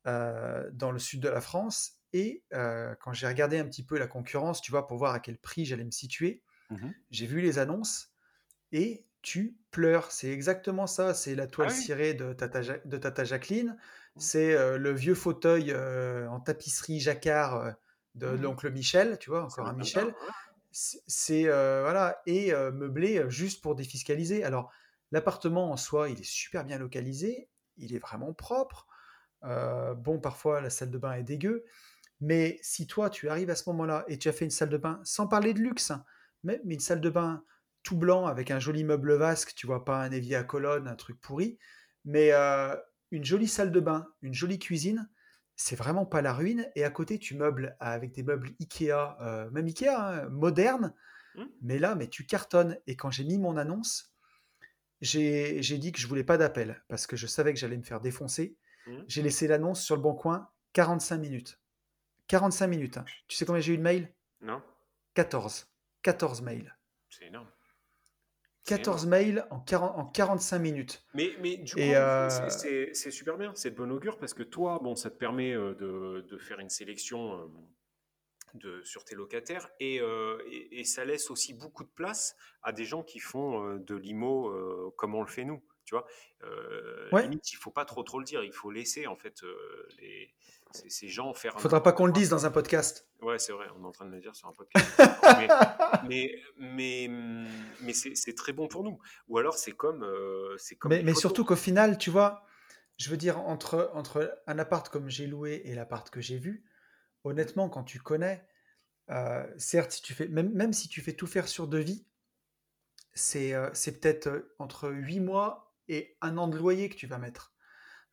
Speaker 1: dans le sud de la France. Et quand j'ai regardé un petit peu la concurrence, tu vois, pour voir à quel prix j'allais me situer, Mmh J'ai vu les annonces et tu pleures. C'est exactement ça. C'est la toile ah cirée de Tata, de Tata Jacqueline. c'est le vieux fauteuil en tapisserie jacquard de mmh l'oncle Michel, tu vois, encore un Michel. C'est voilà et meublé juste pour défiscaliser. Alors l'appartement en soi, il est super bien localisé, il est vraiment propre. bon, parfois la salle de bain est dégueu, mais si toi tu arrives à ce moment-là et tu as fait une salle de bain, sans parler de luxe, hein, mais, une salle de bain tout blanc avec un joli meuble vasque, tu vois pas un évier à colonne, un truc pourri, mais une jolie salle de bain, une jolie cuisine, c'est vraiment pas la ruine. Et à côté, tu meubles avec des meubles Ikea, euh, même Ikea, hein, modernes. Mmh. Mais là, mais tu cartonnes. Et quand j'ai mis mon annonce, j'ai dit que je voulais pas d'appel parce que je savais que j'allais me faire défoncer. Mmh. J'ai laissé l'annonce sur le bon coin 45 minutes. 45 minutes. Hein. Tu sais combien j'ai eu de mails?
Speaker 2: Non.
Speaker 1: 14. 14 mails.
Speaker 2: C'est énorme.
Speaker 1: 14 mails en, 40, en 45 minutes.
Speaker 2: Mais, mais du coup, euh, c'est super bien, c'est de bon augure parce que toi, bon, ça te permet euh, de, de faire une sélection euh, de, sur tes locataires et, et, ça laisse aussi beaucoup de place à des gens qui font de l'IMO comme on le fait nous. Tu vois, limite, il faut pas trop trop le dire, il faut laisser en fait les, ces gens faire.
Speaker 1: Faudra pas qu'on le dise dans un podcast.
Speaker 2: Ouais, c'est vrai, on est en train de le dire sur un podcast. mais mais, mais, c'est très bon pour nous. Ou alors c'est comme. Euh, comme
Speaker 1: mais, mais surtout qu'au final, tu vois, je veux dire, entre, entre un appart comme j'ai loué et l'appart que j'ai vu, honnêtement, quand tu connais, euh, certes, si tu fais, même, même si tu fais tout faire sur devis, c'est euh, c'est peut-être entre 8 mois et un an de loyer que tu vas mettre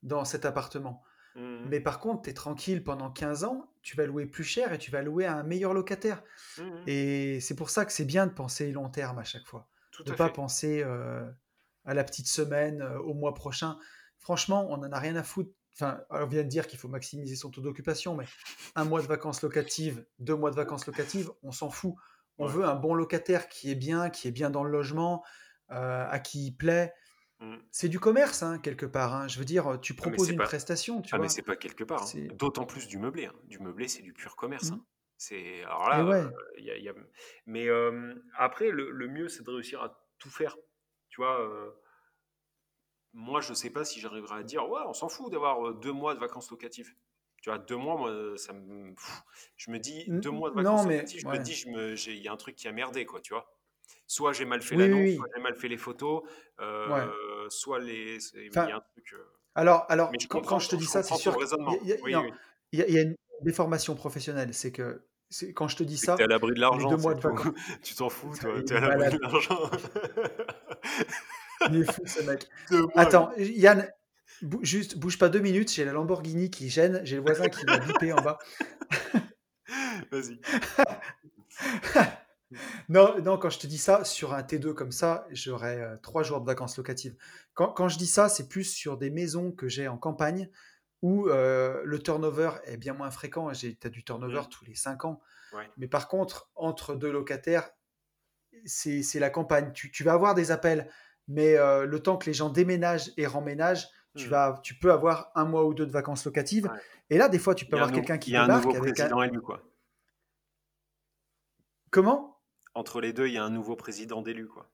Speaker 1: dans cet appartement. Mmh Mais par contre, tu es tranquille pendant 15 ans, tu vas louer plus cher et tu vas louer à un meilleur locataire. Mmh et c'est pour ça que c'est bien de penser long terme à chaque fois. de ne pas penser euh, à la petite semaine, euh, au mois prochain. Franchement, on n'en a rien à foutre. Enfin, on vient de dire qu'il faut maximiser son taux d'occupation, mais un mois de vacances locatives, deux mois de vacances locatives, on s'en fout. On veut un bon locataire qui est bien, qui est bien dans le logement, euh, à qui il plaît. Mmh. C'est du commerce, hein, quelque part. Hein. Je veux dire, tu ah, proposes une prestation, tu
Speaker 2: ah,
Speaker 1: mais
Speaker 2: c'est pas quelque part. Hein. D'autant plus du meublé. Du meublé, c'est du pur commerce. Mmh. C'est alors là, y a, mais après, le, mieux, c'est de réussir à tout faire. Tu vois, moi, je sais pas si j'arriverai à dire, ouais, on s'en fout d'avoir deux mois de vacances locatives. Tu vois, deux mois, moi, ça me, je me dis deux mois de vacances locatives, je me dis, il y a un truc qui a merdé, quoi, tu vois. Soit j'ai mal fait l'annonce, soit j'ai mal fait les photos, euh, soit les. Il y a un truc. Euh,
Speaker 1: alors, alors quand, je te dis ça, c'est sûr. Il y, a une déformation professionnelle. C'est que quand je te dis ça.
Speaker 2: Tu es à l'abri de l'argent. Deux mois de vacances. tu t'en fous, toi. Tu es à l'abri de l'argent.
Speaker 1: Il est fou, ce mec. Attends, Yann, juste bouge pas deux minutes. J'ai la Lamborghini qui gêne. J'ai le voisin qui m'a bipé en bas.
Speaker 2: Vas-y.
Speaker 1: Non, non, quand je te dis ça, sur un T2 comme ça, j'aurais euh, trois jours de vacances locatives. Quand, je dis ça, c'est plus sur des maisons que j'ai en campagne où euh, le turnover est bien moins fréquent. Tu as du turnover mmh. tous les cinq ans. Mais par contre, entre deux locataires, c'est la campagne. Tu, vas avoir des appels, mais euh, le temps que les gens déménagent et remménagent, tu, mmh. vas, tu peux avoir un mois ou deux de vacances locatives. Et là, des fois, tu peux avoir quelqu'un qui débarque. Il y a un nouveau président élu, quoi. Comment?
Speaker 2: Entre les deux, il y a un nouveau président d'élu, quoi.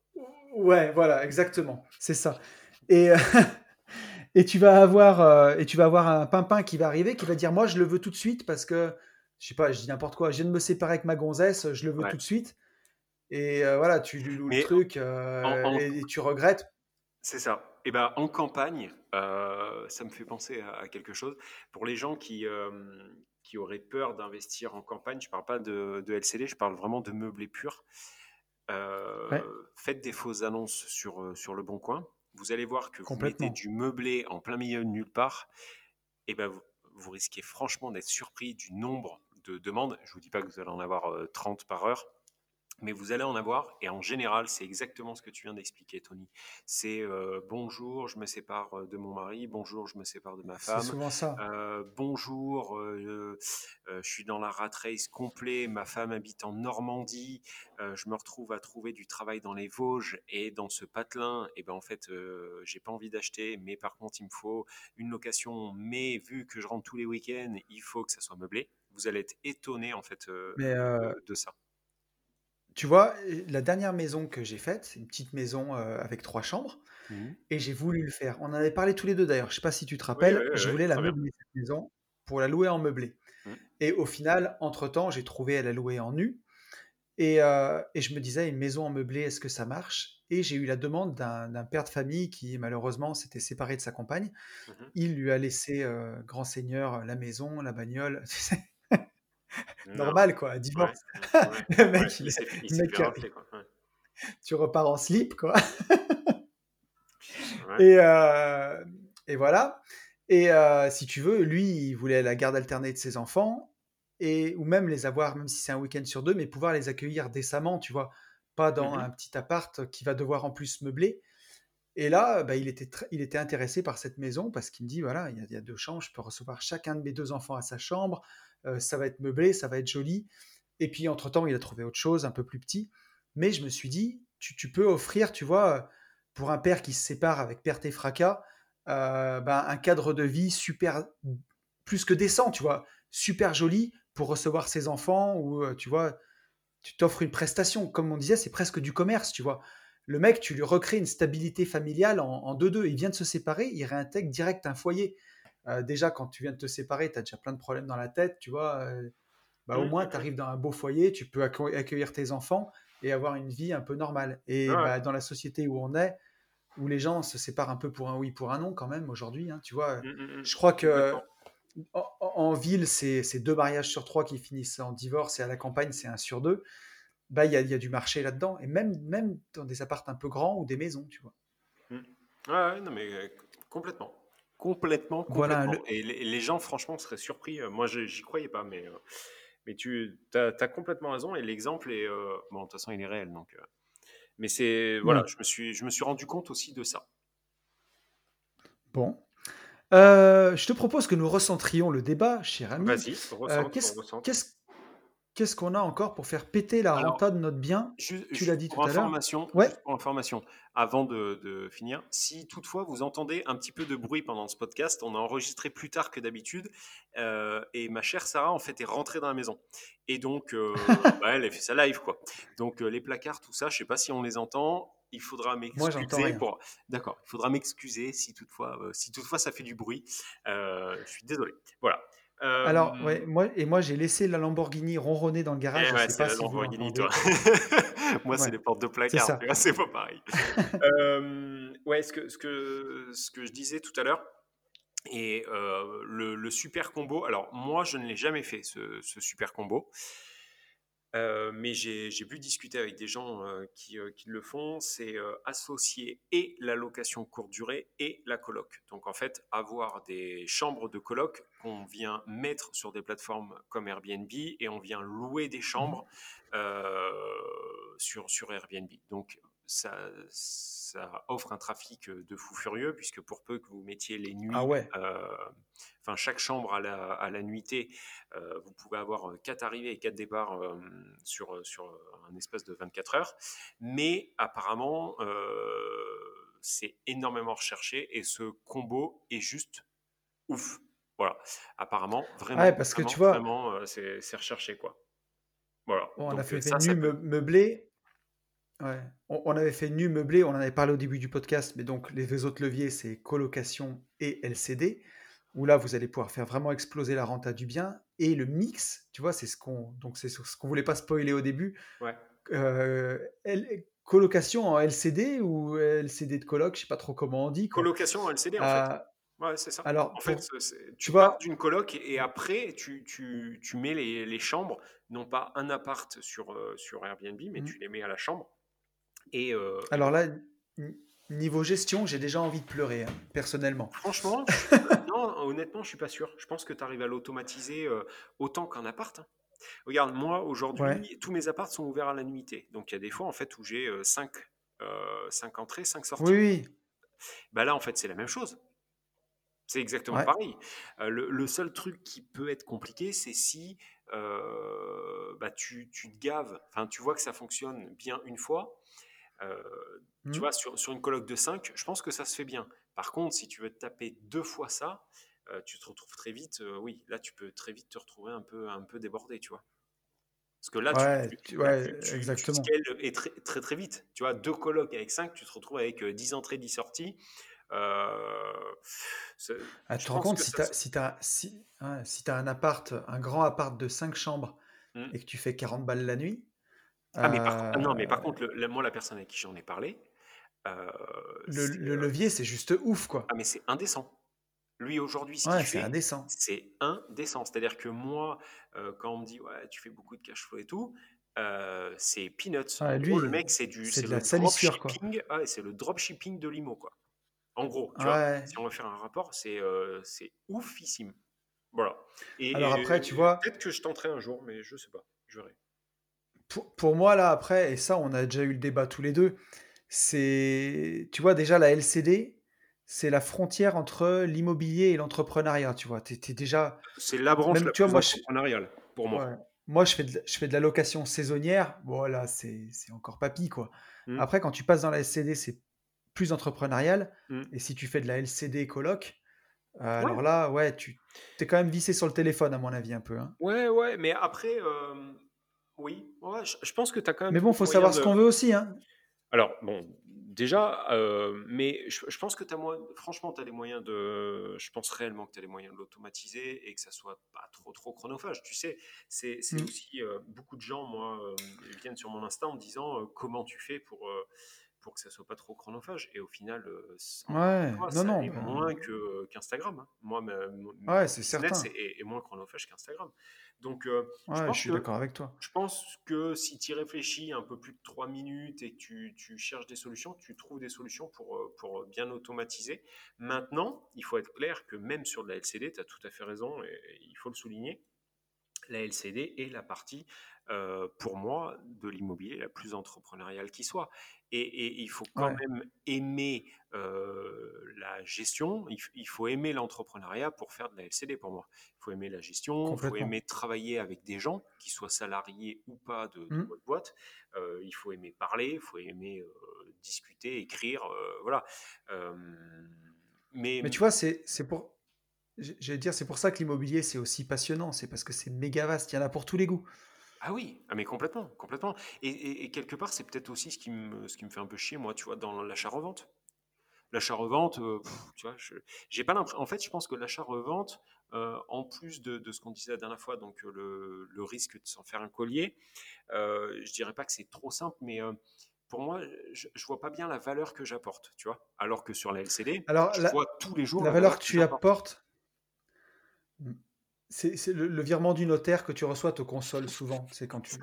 Speaker 1: Ouais, voilà, exactement, c'est ça. Et, et tu vas avoir euh, et tu vas avoir un pimpin qui va arriver, qui va dire moi je le veux tout de suite parce que je sais pas, je dis n'importe quoi, je viens de me séparer avec ma gonzesse, je le veux tout de suite. Et euh, voilà, tu lui loues le truc euh, Et, tu regrettes.
Speaker 2: C'est ça. Et eh ben en campagne, ça me fait penser à, quelque chose. Pour les gens qui qui auraient peur d'investir en campagne, je ne parle pas de, LCD, je parle vraiment de meublé pur. Euh, faites des fausses annonces sur, euh, sur le bon coin. Vous allez voir que vous mettez du meublé en plein milieu de nulle part. Et ben vous, risquez franchement d'être surpris du nombre de demandes. Je ne vous dis pas que vous allez en avoir 30 euh, par heure, mais vous allez en avoir, et en général, c'est exactement ce que tu viens d'expliquer, Tony. C'est euh, bonjour, je me sépare euh, de mon mari, bonjour, je me sépare de ma femme.
Speaker 1: C'est souvent ça.
Speaker 2: Euh, bonjour, je suis dans la rat race complet, ma femme habite en Normandie, je me retrouve à trouver du travail dans les Vosges, et dans ce patelin, et eh ben en fait, j'ai pas envie d'acheter, mais par contre, il me faut une location, mais vu que je rentre tous les week-ends, il faut que ça soit meublé. Vous allez être étonné en fait de ça
Speaker 1: tu vois, la dernière maison que j'ai faite, une petite maison avec trois chambres, mmh et j'ai voulu le faire. On en avait parlé tous les deux d'ailleurs. Je sais pas si tu te rappelles, je voulais la meubler cette maison pour la louer en meublé. Mmh. Et au final, entre-temps, j'ai trouvé à la louer en nu. Et, et, je me disais, une maison en meublé, est-ce que ça marche? Et j'ai eu la demande d'un père de famille qui, malheureusement, s'était séparé de sa compagne. Mmh Il lui a laissé, grand seigneur, la maison, la bagnole. Normal, quoi, divorce. le mec, il, tu repars en slip, quoi. et, et, voilà. Et si tu veux, lui, il voulait la garde alternée de ses enfants, et, ou même les avoir, même si c'est un week-end sur deux, mais pouvoir les accueillir décemment, tu vois, pas dans mmh un petit appart qui va devoir en plus meubler. Et là, bah, il, était intéressé par cette maison parce qu'il me dit, voilà, il y, a, deux chambres, je peux recevoir chacun de mes deux enfants à sa chambre, ça va être meublé, ça va être joli. Et puis, entre-temps, il a trouvé autre chose, un peu plus petit. Mais je me suis dit, tu, peux offrir, tu vois, pour un père qui se sépare avec perte et fracas, bah, un cadre de vie super, plus que décent, tu vois, super joli pour recevoir ses enfants, ou tu vois, tu t'offres une prestation. Comme on disait, c'est presque du commerce, tu vois. Le mec, tu lui recrées une stabilité familiale en 2-2. Il vient de se séparer, il réintègre direct un foyer. Euh, déjà, quand tu viens de te séparer, tu as déjà plein de problèmes dans la tête, tu vois. Euh, bah, au moins, tu arrives dans un beau foyer, tu peux accueillir tes enfants et avoir une vie un peu normale. Et bah, dans la société où on est, où les gens se séparent un peu pour un oui, pour un non, quand même, aujourd'hui, hein, tu vois. Mmh, mmh, mmh. Je crois que en, ville, c'est deux mariages sur trois qui finissent en divorce et à la campagne, c'est un sur deux. Bah, il y, a, y a du marché là-dedans. Et même, même dans des appartements un peu grands ou des maisons, tu vois.
Speaker 2: Ouais, non, mais euh, complètement. Complètement, complètement. Et les, gens, franchement, seraient surpris. Euh, moi, j'y croyais pas, mais, euh, mais tu as, complètement raison. Et l'exemple est. Euh, bon, de toute façon, il est réel. Donc, mais c'est. Voilà, je, me suis, je me suis rendu compte aussi de ça.
Speaker 1: Bon. je te propose que nous recentrions le débat, cher ami.
Speaker 2: Vas-y,
Speaker 1: Qu'est-ce Qu'est-ce qu'on a encore pour faire péter la renta de notre bien? Tu l'as dit tout à l'heure.
Speaker 2: Ouais. Pour information, avant de, finir, si toutefois vous entendez un petit peu de bruit pendant ce podcast, on a enregistré plus tard que d'habitude, euh, et ma chère Sarah en fait est rentrée dans la maison. Et donc, euh, bah, elle a fait sa live quoi. Donc euh, les placards, tout ça, je sais pas si on les entend. Il faudra m'excuser pour. D'accord. Il faudra m'excuser si toutefois, si toutefois ça fait du bruit. je suis désolé. Voilà.
Speaker 1: Alors, ouais, moi, et moi, j'ai laissé la Lamborghini ronronner dans le garage.
Speaker 2: Eh c'est la Lamborghini, toi. moi, c'est les portes de placard. C'est pas pareil. ouais, ce que, ce, que, ce que je disais tout à l'heure, et le, super combo. Alors, moi, je ne l'ai jamais fait, ce, ce super combo. Euh, mais j'ai pu discuter avec des gens euh, qui, euh, qui, le font, c'est associer et la location courte durée et la coloc. Donc en fait, avoir des chambres de coloc qu'on vient mettre sur des plateformes comme Airbnb et on vient louer des chambres mmh. sur, sur Airbnb. Donc ça, ça, offre un trafic de fou furieux, puisque pour peu que vous mettiez les nuits,
Speaker 1: ah
Speaker 2: enfin chaque chambre à la, à la nuitée, vous pouvez avoir quatre arrivées et quatre départs sur, sur un espace de 24 heures. Mais apparemment, c'est énormément recherché et ce combo est juste ouf. Voilà, apparemment, vraiment,
Speaker 1: parce que tu vois,
Speaker 2: vraiment, c'est recherché quoi. Voilà.
Speaker 1: on a fait des nuits meublées Ouais. On, avait fait nu meublé, on en avait parlé au début du podcast, mais donc les autres leviers, c'est colocation et LCD, où là, vous allez pouvoir faire vraiment exploser la renta du bien. Et le mix, tu vois, c'est ce qu'on c'est ce qu'on voulait pas spoiler au début.
Speaker 2: Ouais.
Speaker 1: Euh, colocation en LCD ou LCD de coloc, je sais pas trop comment on dit.
Speaker 2: Colocation en LCD, en fait. Euh, ouais, c'est ça.
Speaker 1: Alors,
Speaker 2: en fait, tu vas d'une coloc et après, tu, tu, tu mets les, les, chambres, non pas un appart sur, euh, sur Airbnb, mais mmh. tu les mets à la chambre. Euh,
Speaker 1: Alors là, niveau gestion, j'ai déjà envie de pleurer, hein, personnellement.
Speaker 2: Franchement, non, honnêtement, je suis pas sûr. Je pense que tu arrives à l'automatiser euh, autant qu'un appart. Hein. Regarde, moi, aujourd'hui, tous mes apparts sont ouverts à la nuitée. Donc, il y a des fois, en fait, où j'ai 5 euh, cinq, entrées, 5 sorties.
Speaker 1: Oui.
Speaker 2: Bah là, en fait, c'est la même chose. C'est exactement pareil. le, seul truc qui peut être compliqué, c'est si bah, tu, tu, te gaves, enfin, tu vois que ça fonctionne bien une fois, euh, tu mmh. vois, sur, sur, une colloque de 5, je pense que ça se fait bien. Par contre, si tu veux taper deux fois ça, euh, tu te retrouves très vite, euh, oui, là tu peux très vite te retrouver un peu, un peu débordé, tu vois. Parce que là, tu, ouais, exactement. scales très, très, très vite. Tu vois, deux colocs avec cinq, tu te retrouves avec 10 entrées, 10 sorties.
Speaker 1: Euh, ah, tu te rends compte, si tu as, si, as, si, as un appart, un grand appart de 5 chambres mmh. et que tu fais 40 balles la nuit.
Speaker 2: Ah, mais par, non, mais par euh, contre, le, moi, la personne avec qui j'en ai parlé.
Speaker 1: Euh, le, levier, c'est juste ouf, quoi.
Speaker 2: Ah, mais c'est indécent. Lui, aujourd'hui,
Speaker 1: ce c'est indécent.
Speaker 2: C'est indécent. C'est-à-dire que moi, quand on me dit, ouais, tu fais beaucoup de cash flow et tout, c'est peanuts. lui, le mec, c'est du c'est le dropshipping. c'est le dropshipping de l'IMO, quoi. En gros, tu vois, si on veut faire un rapport, c'est euh, c'est oufissime. Voilà.
Speaker 1: Et, Alors après, tu vois.
Speaker 2: Peut-être que je tenterai un jour, mais je sais pas. Je verrai.
Speaker 1: Pour, pour, moi, là, après, et ça, on a déjà eu le débat tous les deux, c'est. Tu vois, déjà, la LCD, c'est la frontière entre l'immobilier et l'entrepreneuriat, tu vois. Tu es, déjà.
Speaker 2: C'est la branche la tu vois, moi, entrepreneuriale, pour moi.
Speaker 1: Moi, je fais, de, je fais de la location saisonnière. Voilà, c'est encore papy, quoi. Mmh. Après, quand tu passes dans la LCD, c'est plus entrepreneurial. Mmh. Et si tu fais de la LCD coloc, euh, alors là, ouais, tu es quand même vissé sur le téléphone, à mon avis, un peu. Hein.
Speaker 2: Ouais, ouais, mais après, euh, oui, ouais, je, pense que tu as quand même.
Speaker 1: Mais bon, faut savoir ce qu'on veut aussi. Hein.
Speaker 2: Alors, bon, déjà, euh, mais je, pense que tu as moins, franchement, tu as les moyens de. Je pense réellement que tu as les moyens de l'automatiser et que ça soit pas trop, trop chronophage. Tu sais, c'est mmh. aussi. beaucoup de gens, moi, viennent sur mon Insta en disant comment tu fais pour pour que ça soit pas trop chronophage. Et au final, euh,
Speaker 1: ouais, non, non,
Speaker 2: est moins que, qu'Instagram. Hein. Moi,
Speaker 1: ouais, c'est certain.
Speaker 2: Est, moins chronophage qu'Instagram. Donc, euh,
Speaker 1: je, suis d'accord avec toi.
Speaker 2: Je pense que si tu y réfléchis un peu plus de 3 minutes et que tu, tu, cherches des solutions, tu trouves des solutions pour, euh, pour bien automatiser. Maintenant, il faut être clair que même sur de la LCD, tu as tout à fait raison et il faut le souligner, la LCD est la partie, pour moi, de l'immobilier la plus entrepreneuriale qui soit. Et, il faut quand même aimer la gestion, il, faut aimer l'entrepreneuriat pour faire de la LCD pour moi. Il faut aimer la gestion, il faut aimer travailler avec des gens, qui soient salariés ou pas de, mmh. votre boîte. il faut aimer parler, il faut aimer discuter, écrire, voilà.
Speaker 1: mais, mais tu vois, c'est pour... J'allais dire, c'est pour ça que l'immobilier, c'est aussi passionnant. C'est parce que c'est méga vaste. Il y en a pour tous les goûts.
Speaker 2: Ah oui, ah mais complètement, complètement. Et, quelque part, c'est peut-être aussi ce qui, me, ce qui me fait un peu chier, moi, tu vois, dans l'achat-revente. L'achat-revente, euh, tu vois, j'ai pas l'impression. En fait, je pense que l'achat-revente, euh, en plus de, ce qu'on disait la dernière fois, donc euh, le, risque de s'en faire un collier, je dirais pas que c'est trop simple, mais pour moi, je, je, vois pas bien la valeur que j'apporte, tu vois. Alors que sur la LCD,
Speaker 1: Alors, je vois tous les jours la, valeur, que, tu apportes c'est le, virement du notaire que tu reçois te console souvent. C'est quand tu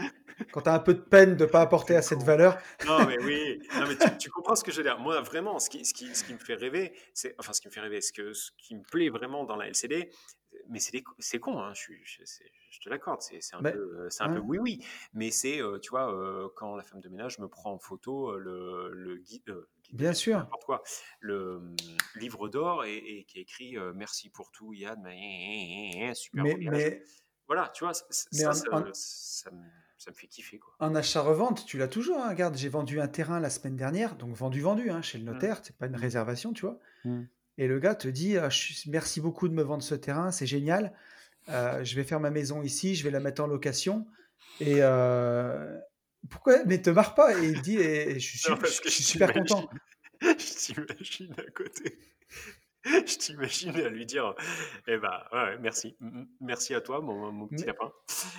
Speaker 1: quand as un peu de peine de ne pas apporter à cette valeur.
Speaker 2: Non, mais oui. Non, mais tu, comprends ce que je veux dire. Moi, vraiment, ce qui, ce qui, ce qui me fait rêver, c'est enfin ce qui me fait rêver, ce, que, ce qui me plaît vraiment dans la LCD, mais c'est con, hein, je, je, je, te l'accorde, c'est un, peu, un peu oui, oui, mais c'est, euh, tu vois, euh, quand la femme de ménage me prend en photo euh, le, le guide,
Speaker 1: Bien sûr.
Speaker 2: Quoi, le hum, livre d'or et, qui est écrit Merci pour tout, Yann, mais, super mais, mais, Voilà, tu vois, ça, ça, me, ça, me, fait kiffer. Quoi.
Speaker 1: En achat-revente, tu l'as toujours. Hein, regarde, j'ai vendu un terrain la semaine dernière, donc vendu-vendu hein, chez le mmh. notaire, c'est pas une mmh. réservation, tu vois. Mmh. Et le gars te dit «Ah, Merci beaucoup de me vendre ce terrain, c'est génial. Euh, je vais faire ma maison ici, je vais la mettre en location. Et euh, pourquoi Mais te marre pas. Et il dit et, je suis, super content.
Speaker 2: Je t'imagine à côté. Je t'imagine à lui dire Eh ben, ouais, merci. Merci à toi, mon, petit lapin.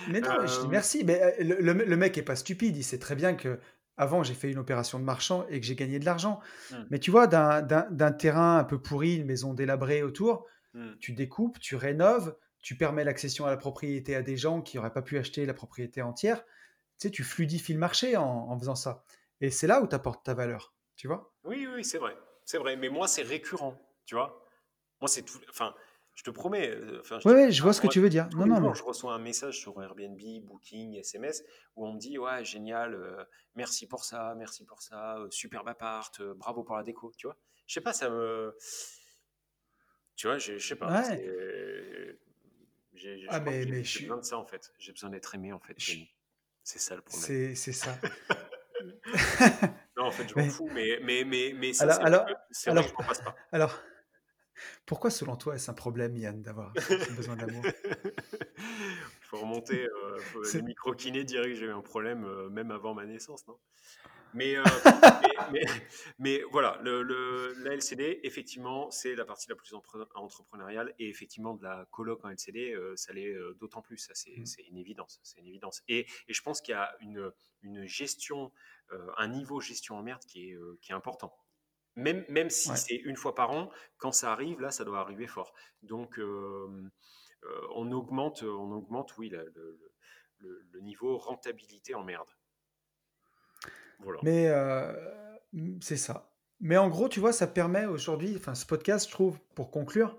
Speaker 1: Mais non, je dis euh, merci. Mais le, le, mec est pas stupide. Il sait très bien que avant, j'ai fait une opération de marchand et que j'ai gagné de l'argent. Mmh. Mais tu vois, d'un terrain un peu pourri, une maison délabrée autour, mmh. tu découpes, tu rénoves, tu permets l'accession à la propriété à des gens qui n'auraient pas pu acheter la propriété entière. Tu sais, tu fluidifies le marché en, faisant ça. Et c'est là où tu apportes ta valeur, tu vois?
Speaker 2: Oui, oui, c'est vrai. C'est vrai. Mais moi, c'est récurrent, tu vois? Moi, c'est tout. Enfin, je te promets.
Speaker 1: Euh, oui, je vois ce que tu veux dire. Non, non,
Speaker 2: Je reçois un message sur Airbnb, Booking, SMS, où on me dit Ouais, génial, euh, merci pour ça, merci pour ça, euh, superbe appart, bravo pour la déco, tu vois? Je sais pas, ça me. Tu vois, je sais pas. J'ai ah, je besoin de ça, en fait. J'ai besoin d'être aimé, en fait. C'est ça le problème.
Speaker 1: C'est ça.
Speaker 2: non, en fait, je m'en fous, mais, mais, mais, mais
Speaker 1: ça, alors, alors, alors, alors, pourquoi, selon toi, est-ce un problème, Yann, d'avoir besoin d'amour?
Speaker 2: faut remonter. Euh, les micro-kinés diraient que j'ai eu un problème euh, même avant ma naissance, non? Mais, euh, mais, voilà, le, la LCD, effectivement, c'est la partie la plus entrepreneuriale et effectivement de la coloc en LCD, ça l'est d'autant plus. Ça, c'est, mmh. une évidence. C'est une évidence. Et, et, je pense qu'il y a une, une gestion, un niveau gestion en merde qui est, qui est important. Même, même si c'est une fois par an, quand ça arrive, là, ça doit arriver fort. Donc, euh, on augmente, on augmente, oui, le, niveau rentabilité en merde.
Speaker 1: Mais euh, c'est ça. Mais en gros, tu vois, ça permet aujourd'hui, enfin, ce podcast, je trouve, pour conclure,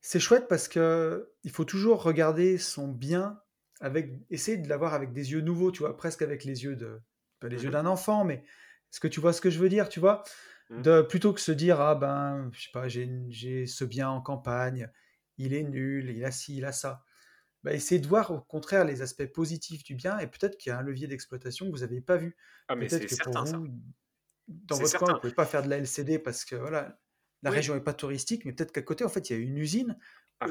Speaker 1: c'est chouette parce que il faut toujours regarder son bien avec, essayer de l'avoir avec des yeux nouveaux, tu vois, presque avec les yeux de, pas les yeux mmh d'un enfant, mais est-ce que tu vois ce que je veux dire, tu vois, mmh. de plutôt que se dire ah ben, je sais pas, j'ai ce bien en campagne, il est nul, il a ci, il a ça. Bah, essayez de voir au contraire les aspects positifs du bien et peut-être qu'il y a un levier d'exploitation que vous n'avez pas vu.
Speaker 2: Ah, mais peut-être que pour vous,
Speaker 1: dans votre coin, vous ne pouvez pas faire de la LCD parce que voilà, la région n'est pas touristique, mais peut-être qu'à côté, en fait, il y a une usine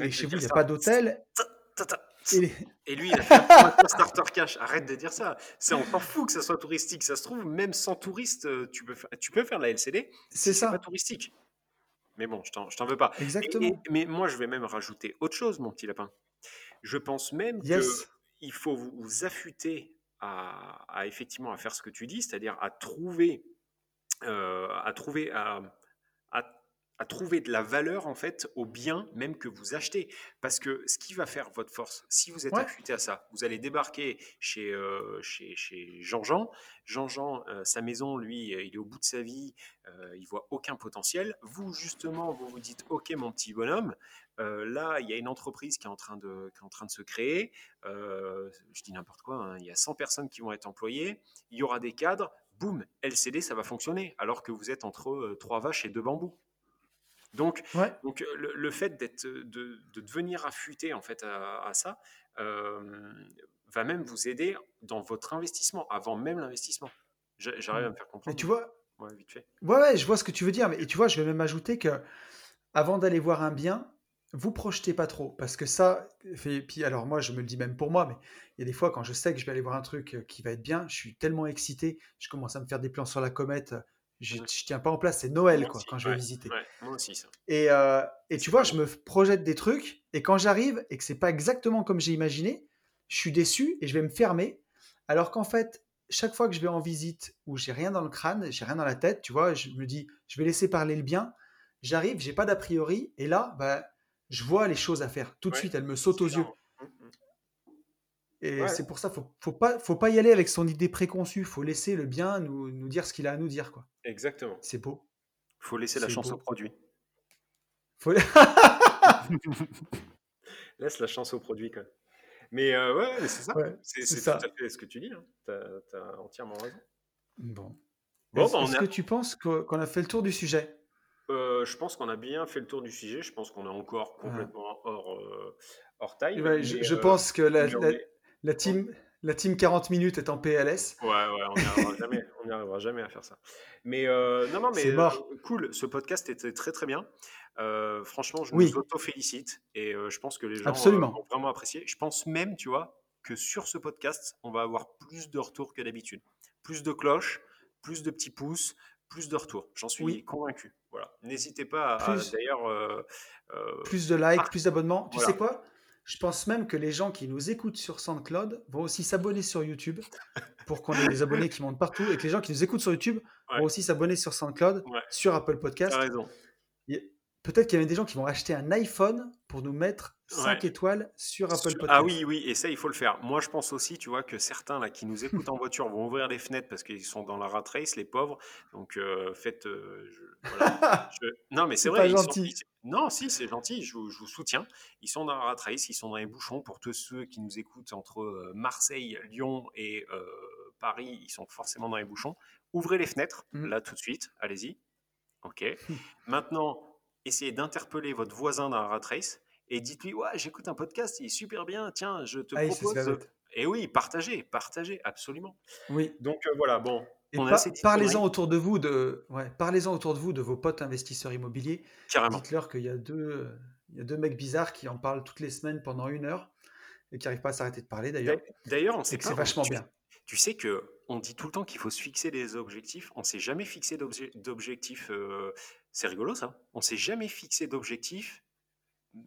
Speaker 1: et chez vous, il n'y a pas d'hôtel.
Speaker 2: Et... lui, il a fait un starter cash. Arrête de dire ça. C'est encore fou que ça soit touristique. Ça se trouve, même sans touriste, euh, tu peux, tu peux faire de la LCD.
Speaker 1: C'est ça.
Speaker 2: pas touristique. Mais bon, je t'en veux pas.
Speaker 1: Exactement.
Speaker 2: mais moi, je vais même rajouter autre chose, mon petit lapin. Je pense même qu'il faut vous, affûter à, effectivement à faire ce que tu dis, c'est-à-dire à trouver, euh, à trouver, à, à trouver de la valeur en fait au bien même que vous achetez. Parce que ce qui va faire votre force, si vous êtes affûté à ça, vous allez débarquer chez, euh, chez, chez Jean-Jean. Jean-Jean, euh, sa maison, lui, il est au bout de sa vie, euh, il voit aucun potentiel. Vous, justement, vous vous dites, ok mon petit bonhomme, là, il y a une entreprise qui est en train de, qui est en train de se créer. je dis n'importe quoi, hein, il y a 100 personnes qui vont être employées, il y aura des cadres, boum, LCD, ça va fonctionner, alors que vous êtes entre trois vaches et deux bambous. Donc, donc euh, le, fait d'être, de, devenir affûté en fait à, ça euh, va même vous aider dans votre investissement, avant même l'investissement. J'arrive à me faire comprendre.
Speaker 1: Et tu vois, ouais, vite fait. Ouais, je vois ce que tu veux dire. Mais et tu vois, je vais même ajouter que avant d'aller voir un bien, vous projetez pas trop parce que ça fait puis alors moi je me le dis même pour moi mais il y a des fois quand je sais que je vais aller voir un truc qui va être bien je suis tellement excité je commence à me faire des plans sur la comète je, ne tiens pas en place, c'est Noël quoi, quand je vais visiter.
Speaker 2: moi aussi ça.
Speaker 1: Et, euh, et tu vois, je me projette des trucs, et quand j'arrive et que c'est pas exactement comme j'ai imaginé, je suis déçu et je vais me fermer. Alors qu'en fait, chaque fois que je vais en visite où j'ai rien dans le crâne, j'ai rien dans la tête, tu vois, je me dis, je vais laisser parler le bien. J'arrive, j'ai pas d'a priori, et là, bah, je vois les choses à faire. Tout de suite, elles me sautent aux yeux. Et c'est pour ça, faut, faut pas, faut pas y aller avec son idée préconçue. Faut laisser le bien nous, nous dire ce qu'il a à nous dire, quoi.
Speaker 2: Exactement.
Speaker 1: C'est beau.
Speaker 2: Faut laisser la chance au produit.
Speaker 1: Faut...
Speaker 2: Laisse la chance au produit, quoi. Mais euh, ouais, c'est ça. c'est tout à fait ce que tu dis. Hein. Tu as, entièrement raison.
Speaker 1: Bon. bon Est-ce bah, que tu penses qu'on a fait le tour du sujet?
Speaker 2: Euh, Je pense qu'on a bien fait le tour du sujet. Je pense qu'on est encore complètement hors, euh, hors taille.
Speaker 1: je, pense que la, la team, la team 40 minutes est en PLS.
Speaker 2: Ouais, ouais, on n'y arrivera jamais. Arrivera à faire ça. Mais euh, non, non, mais euh, cool. Ce podcast était très, très bien. Euh, franchement, je nous auto-félicite et je pense que les gens vont vraiment apprécier. Je pense même, tu vois, que sur ce podcast, on va avoir plus de retours que d'habitude. Plus de cloches, plus de petits pouces, plus de retours. J'en suis convaincu. Voilà. N'hésitez pas à, d'ailleurs.
Speaker 1: plus de likes, plus d'abonnements. Tu sais quoi? Je pense même que les gens qui nous écoutent sur SoundCloud vont aussi s'abonner sur YouTube pour qu'on ait des abonnés qui montent partout et que les gens qui nous écoutent sur YouTube vont aussi s'abonner sur SoundCloud, sur Apple Podcast.
Speaker 2: raison.
Speaker 1: Peut-être qu'il y avait des gens qui vont acheter un iPhone pour nous mettre 5 étoiles sur Apple Podcast.
Speaker 2: Ah oui, oui, et ça, il faut le faire. Moi, je pense aussi, tu vois, que certains là qui nous écoutent en voiture vont ouvrir les fenêtres parce qu'ils sont dans la rat race, les pauvres. Donc, euh, faites. Euh, non, mais c'est vrai.
Speaker 1: Pas gentil.
Speaker 2: Non, si, c'est gentil, je vous, soutiens. Ils sont dans la rat race, ils sont dans les bouchons. Pour tous ceux qui nous écoutent entre euh, Marseille, Lyon et Paris, ils sont forcément dans les bouchons. Ouvrez les fenêtres, mmh. là, tout de suite. Allez-y. OK. Maintenant essayez d'interpeller votre voisin dans la rat race et dites-lui ouais j'écoute un podcast il est super bien tiens je te ah, propose et oui partagez partagez absolument.
Speaker 1: Oui.
Speaker 2: Donc euh, voilà bon
Speaker 1: parlez-en autour de vous de ouais, parlez-en autour de vous de vos potes investisseurs immobiliers.
Speaker 2: Carrément.
Speaker 1: Dites-leur qu'il y a deux il y a deux mecs bizarres qui en parlent toutes les semaines pendant une heure et qui n'arrivent pas à s'arrêter de parler d'ailleurs.
Speaker 2: D'ailleurs, on sait
Speaker 1: que c'est vachement bien.
Speaker 2: Tu sais que on dit tout le temps qu'il faut se fixer des objectifs. On s'est jamais fixé d'objectifs. Euh, c'est rigolo ça. On s'est jamais fixé d'objectifs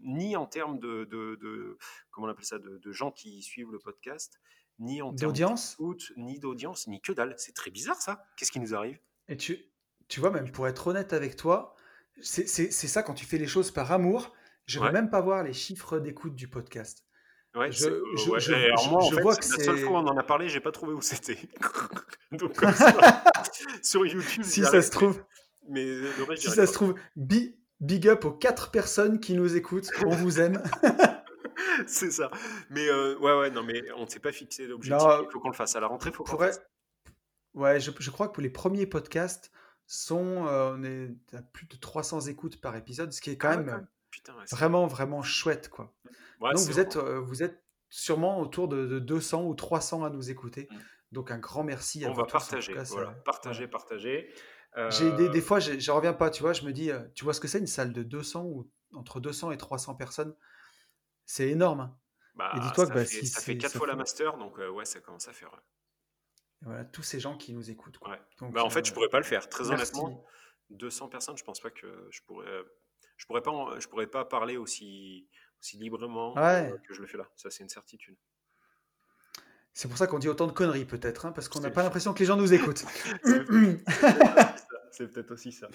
Speaker 2: ni en termes de, de, comment on appelle ça de, gens qui suivent le podcast, ni en termes
Speaker 1: d'audience,
Speaker 2: ni d'audience, ni que dalle. C'est très bizarre ça. Qu'est-ce qui nous arrive?
Speaker 1: Et tu, tu vois même pour être honnête avec toi, c'est ça quand tu fais les choses par amour. Je ne veux même pas voir les chiffres d'écoute du podcast.
Speaker 2: Ouais, je, je, moi, en fait, vois que la seule fois où on en a parlé, j'ai pas trouvé où c'était. Donc, sur YouTube.
Speaker 1: Si ça se trouve. Mais si ça se trouve, big up aux quatre personnes qui nous écoutent. On vous aime.
Speaker 2: c'est ça. Mais euh, ouais, ouais, non, mais on ne s'est pas fixé d'objectif. Il faut qu'on le fasse à la rentrée. Faut fasse.
Speaker 1: Ouais, je, je, crois que pour les premiers podcasts, sont, euh, on est à plus de 300 écoutes par épisode, ce qui est quand ah même vraiment, vraiment chouette. Quoi. Donc vous êtes, euh, vous êtes sûrement autour de, 200 ou 300 à nous écouter. Mmh. Donc un grand merci
Speaker 2: à on vous. On va partager, voilà. partager, partager.
Speaker 1: J'ai des, des, fois, je reviens pas, tu vois, je me dis, tu vois ce que c'est une salle de 200 ou entre 200 et 300 personnes? C'est énorme. Hein.
Speaker 2: Bah, et dis-toi que bah, si, ça fait 4 fois la master, donc ouais, ça commence à faire
Speaker 1: voilà, tous ces gens qui nous écoutent.
Speaker 2: bah, en fait, je euh, pourrais pas le faire. Très honnêtement, 200 personnes, je pense pas que je pourrais. Je pourrais pas, je pourrais pas parler aussi, aussi librement euh, que je le fais là. Ça, c'est une certitude.
Speaker 1: C'est pour ça qu'on dit autant de conneries, peut-être, hein, parce qu'on n'a pas l'impression que les gens nous écoutent.
Speaker 2: c'est peut-être aussi ça.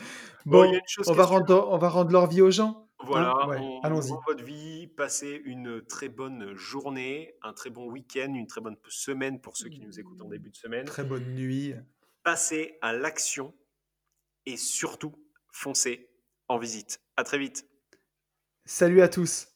Speaker 1: Bon, on, va rendre, on va rendre leur vie aux gens.
Speaker 2: Voilà, hein allons-y. votre vie, passez une très bonne journée, un très bon week-end, une très bonne semaine pour ceux qui nous écoutent en début de semaine.
Speaker 1: Très bonne nuit.
Speaker 2: Passez à l'action et surtout, foncez en visite. À très vite.
Speaker 1: Salut à tous.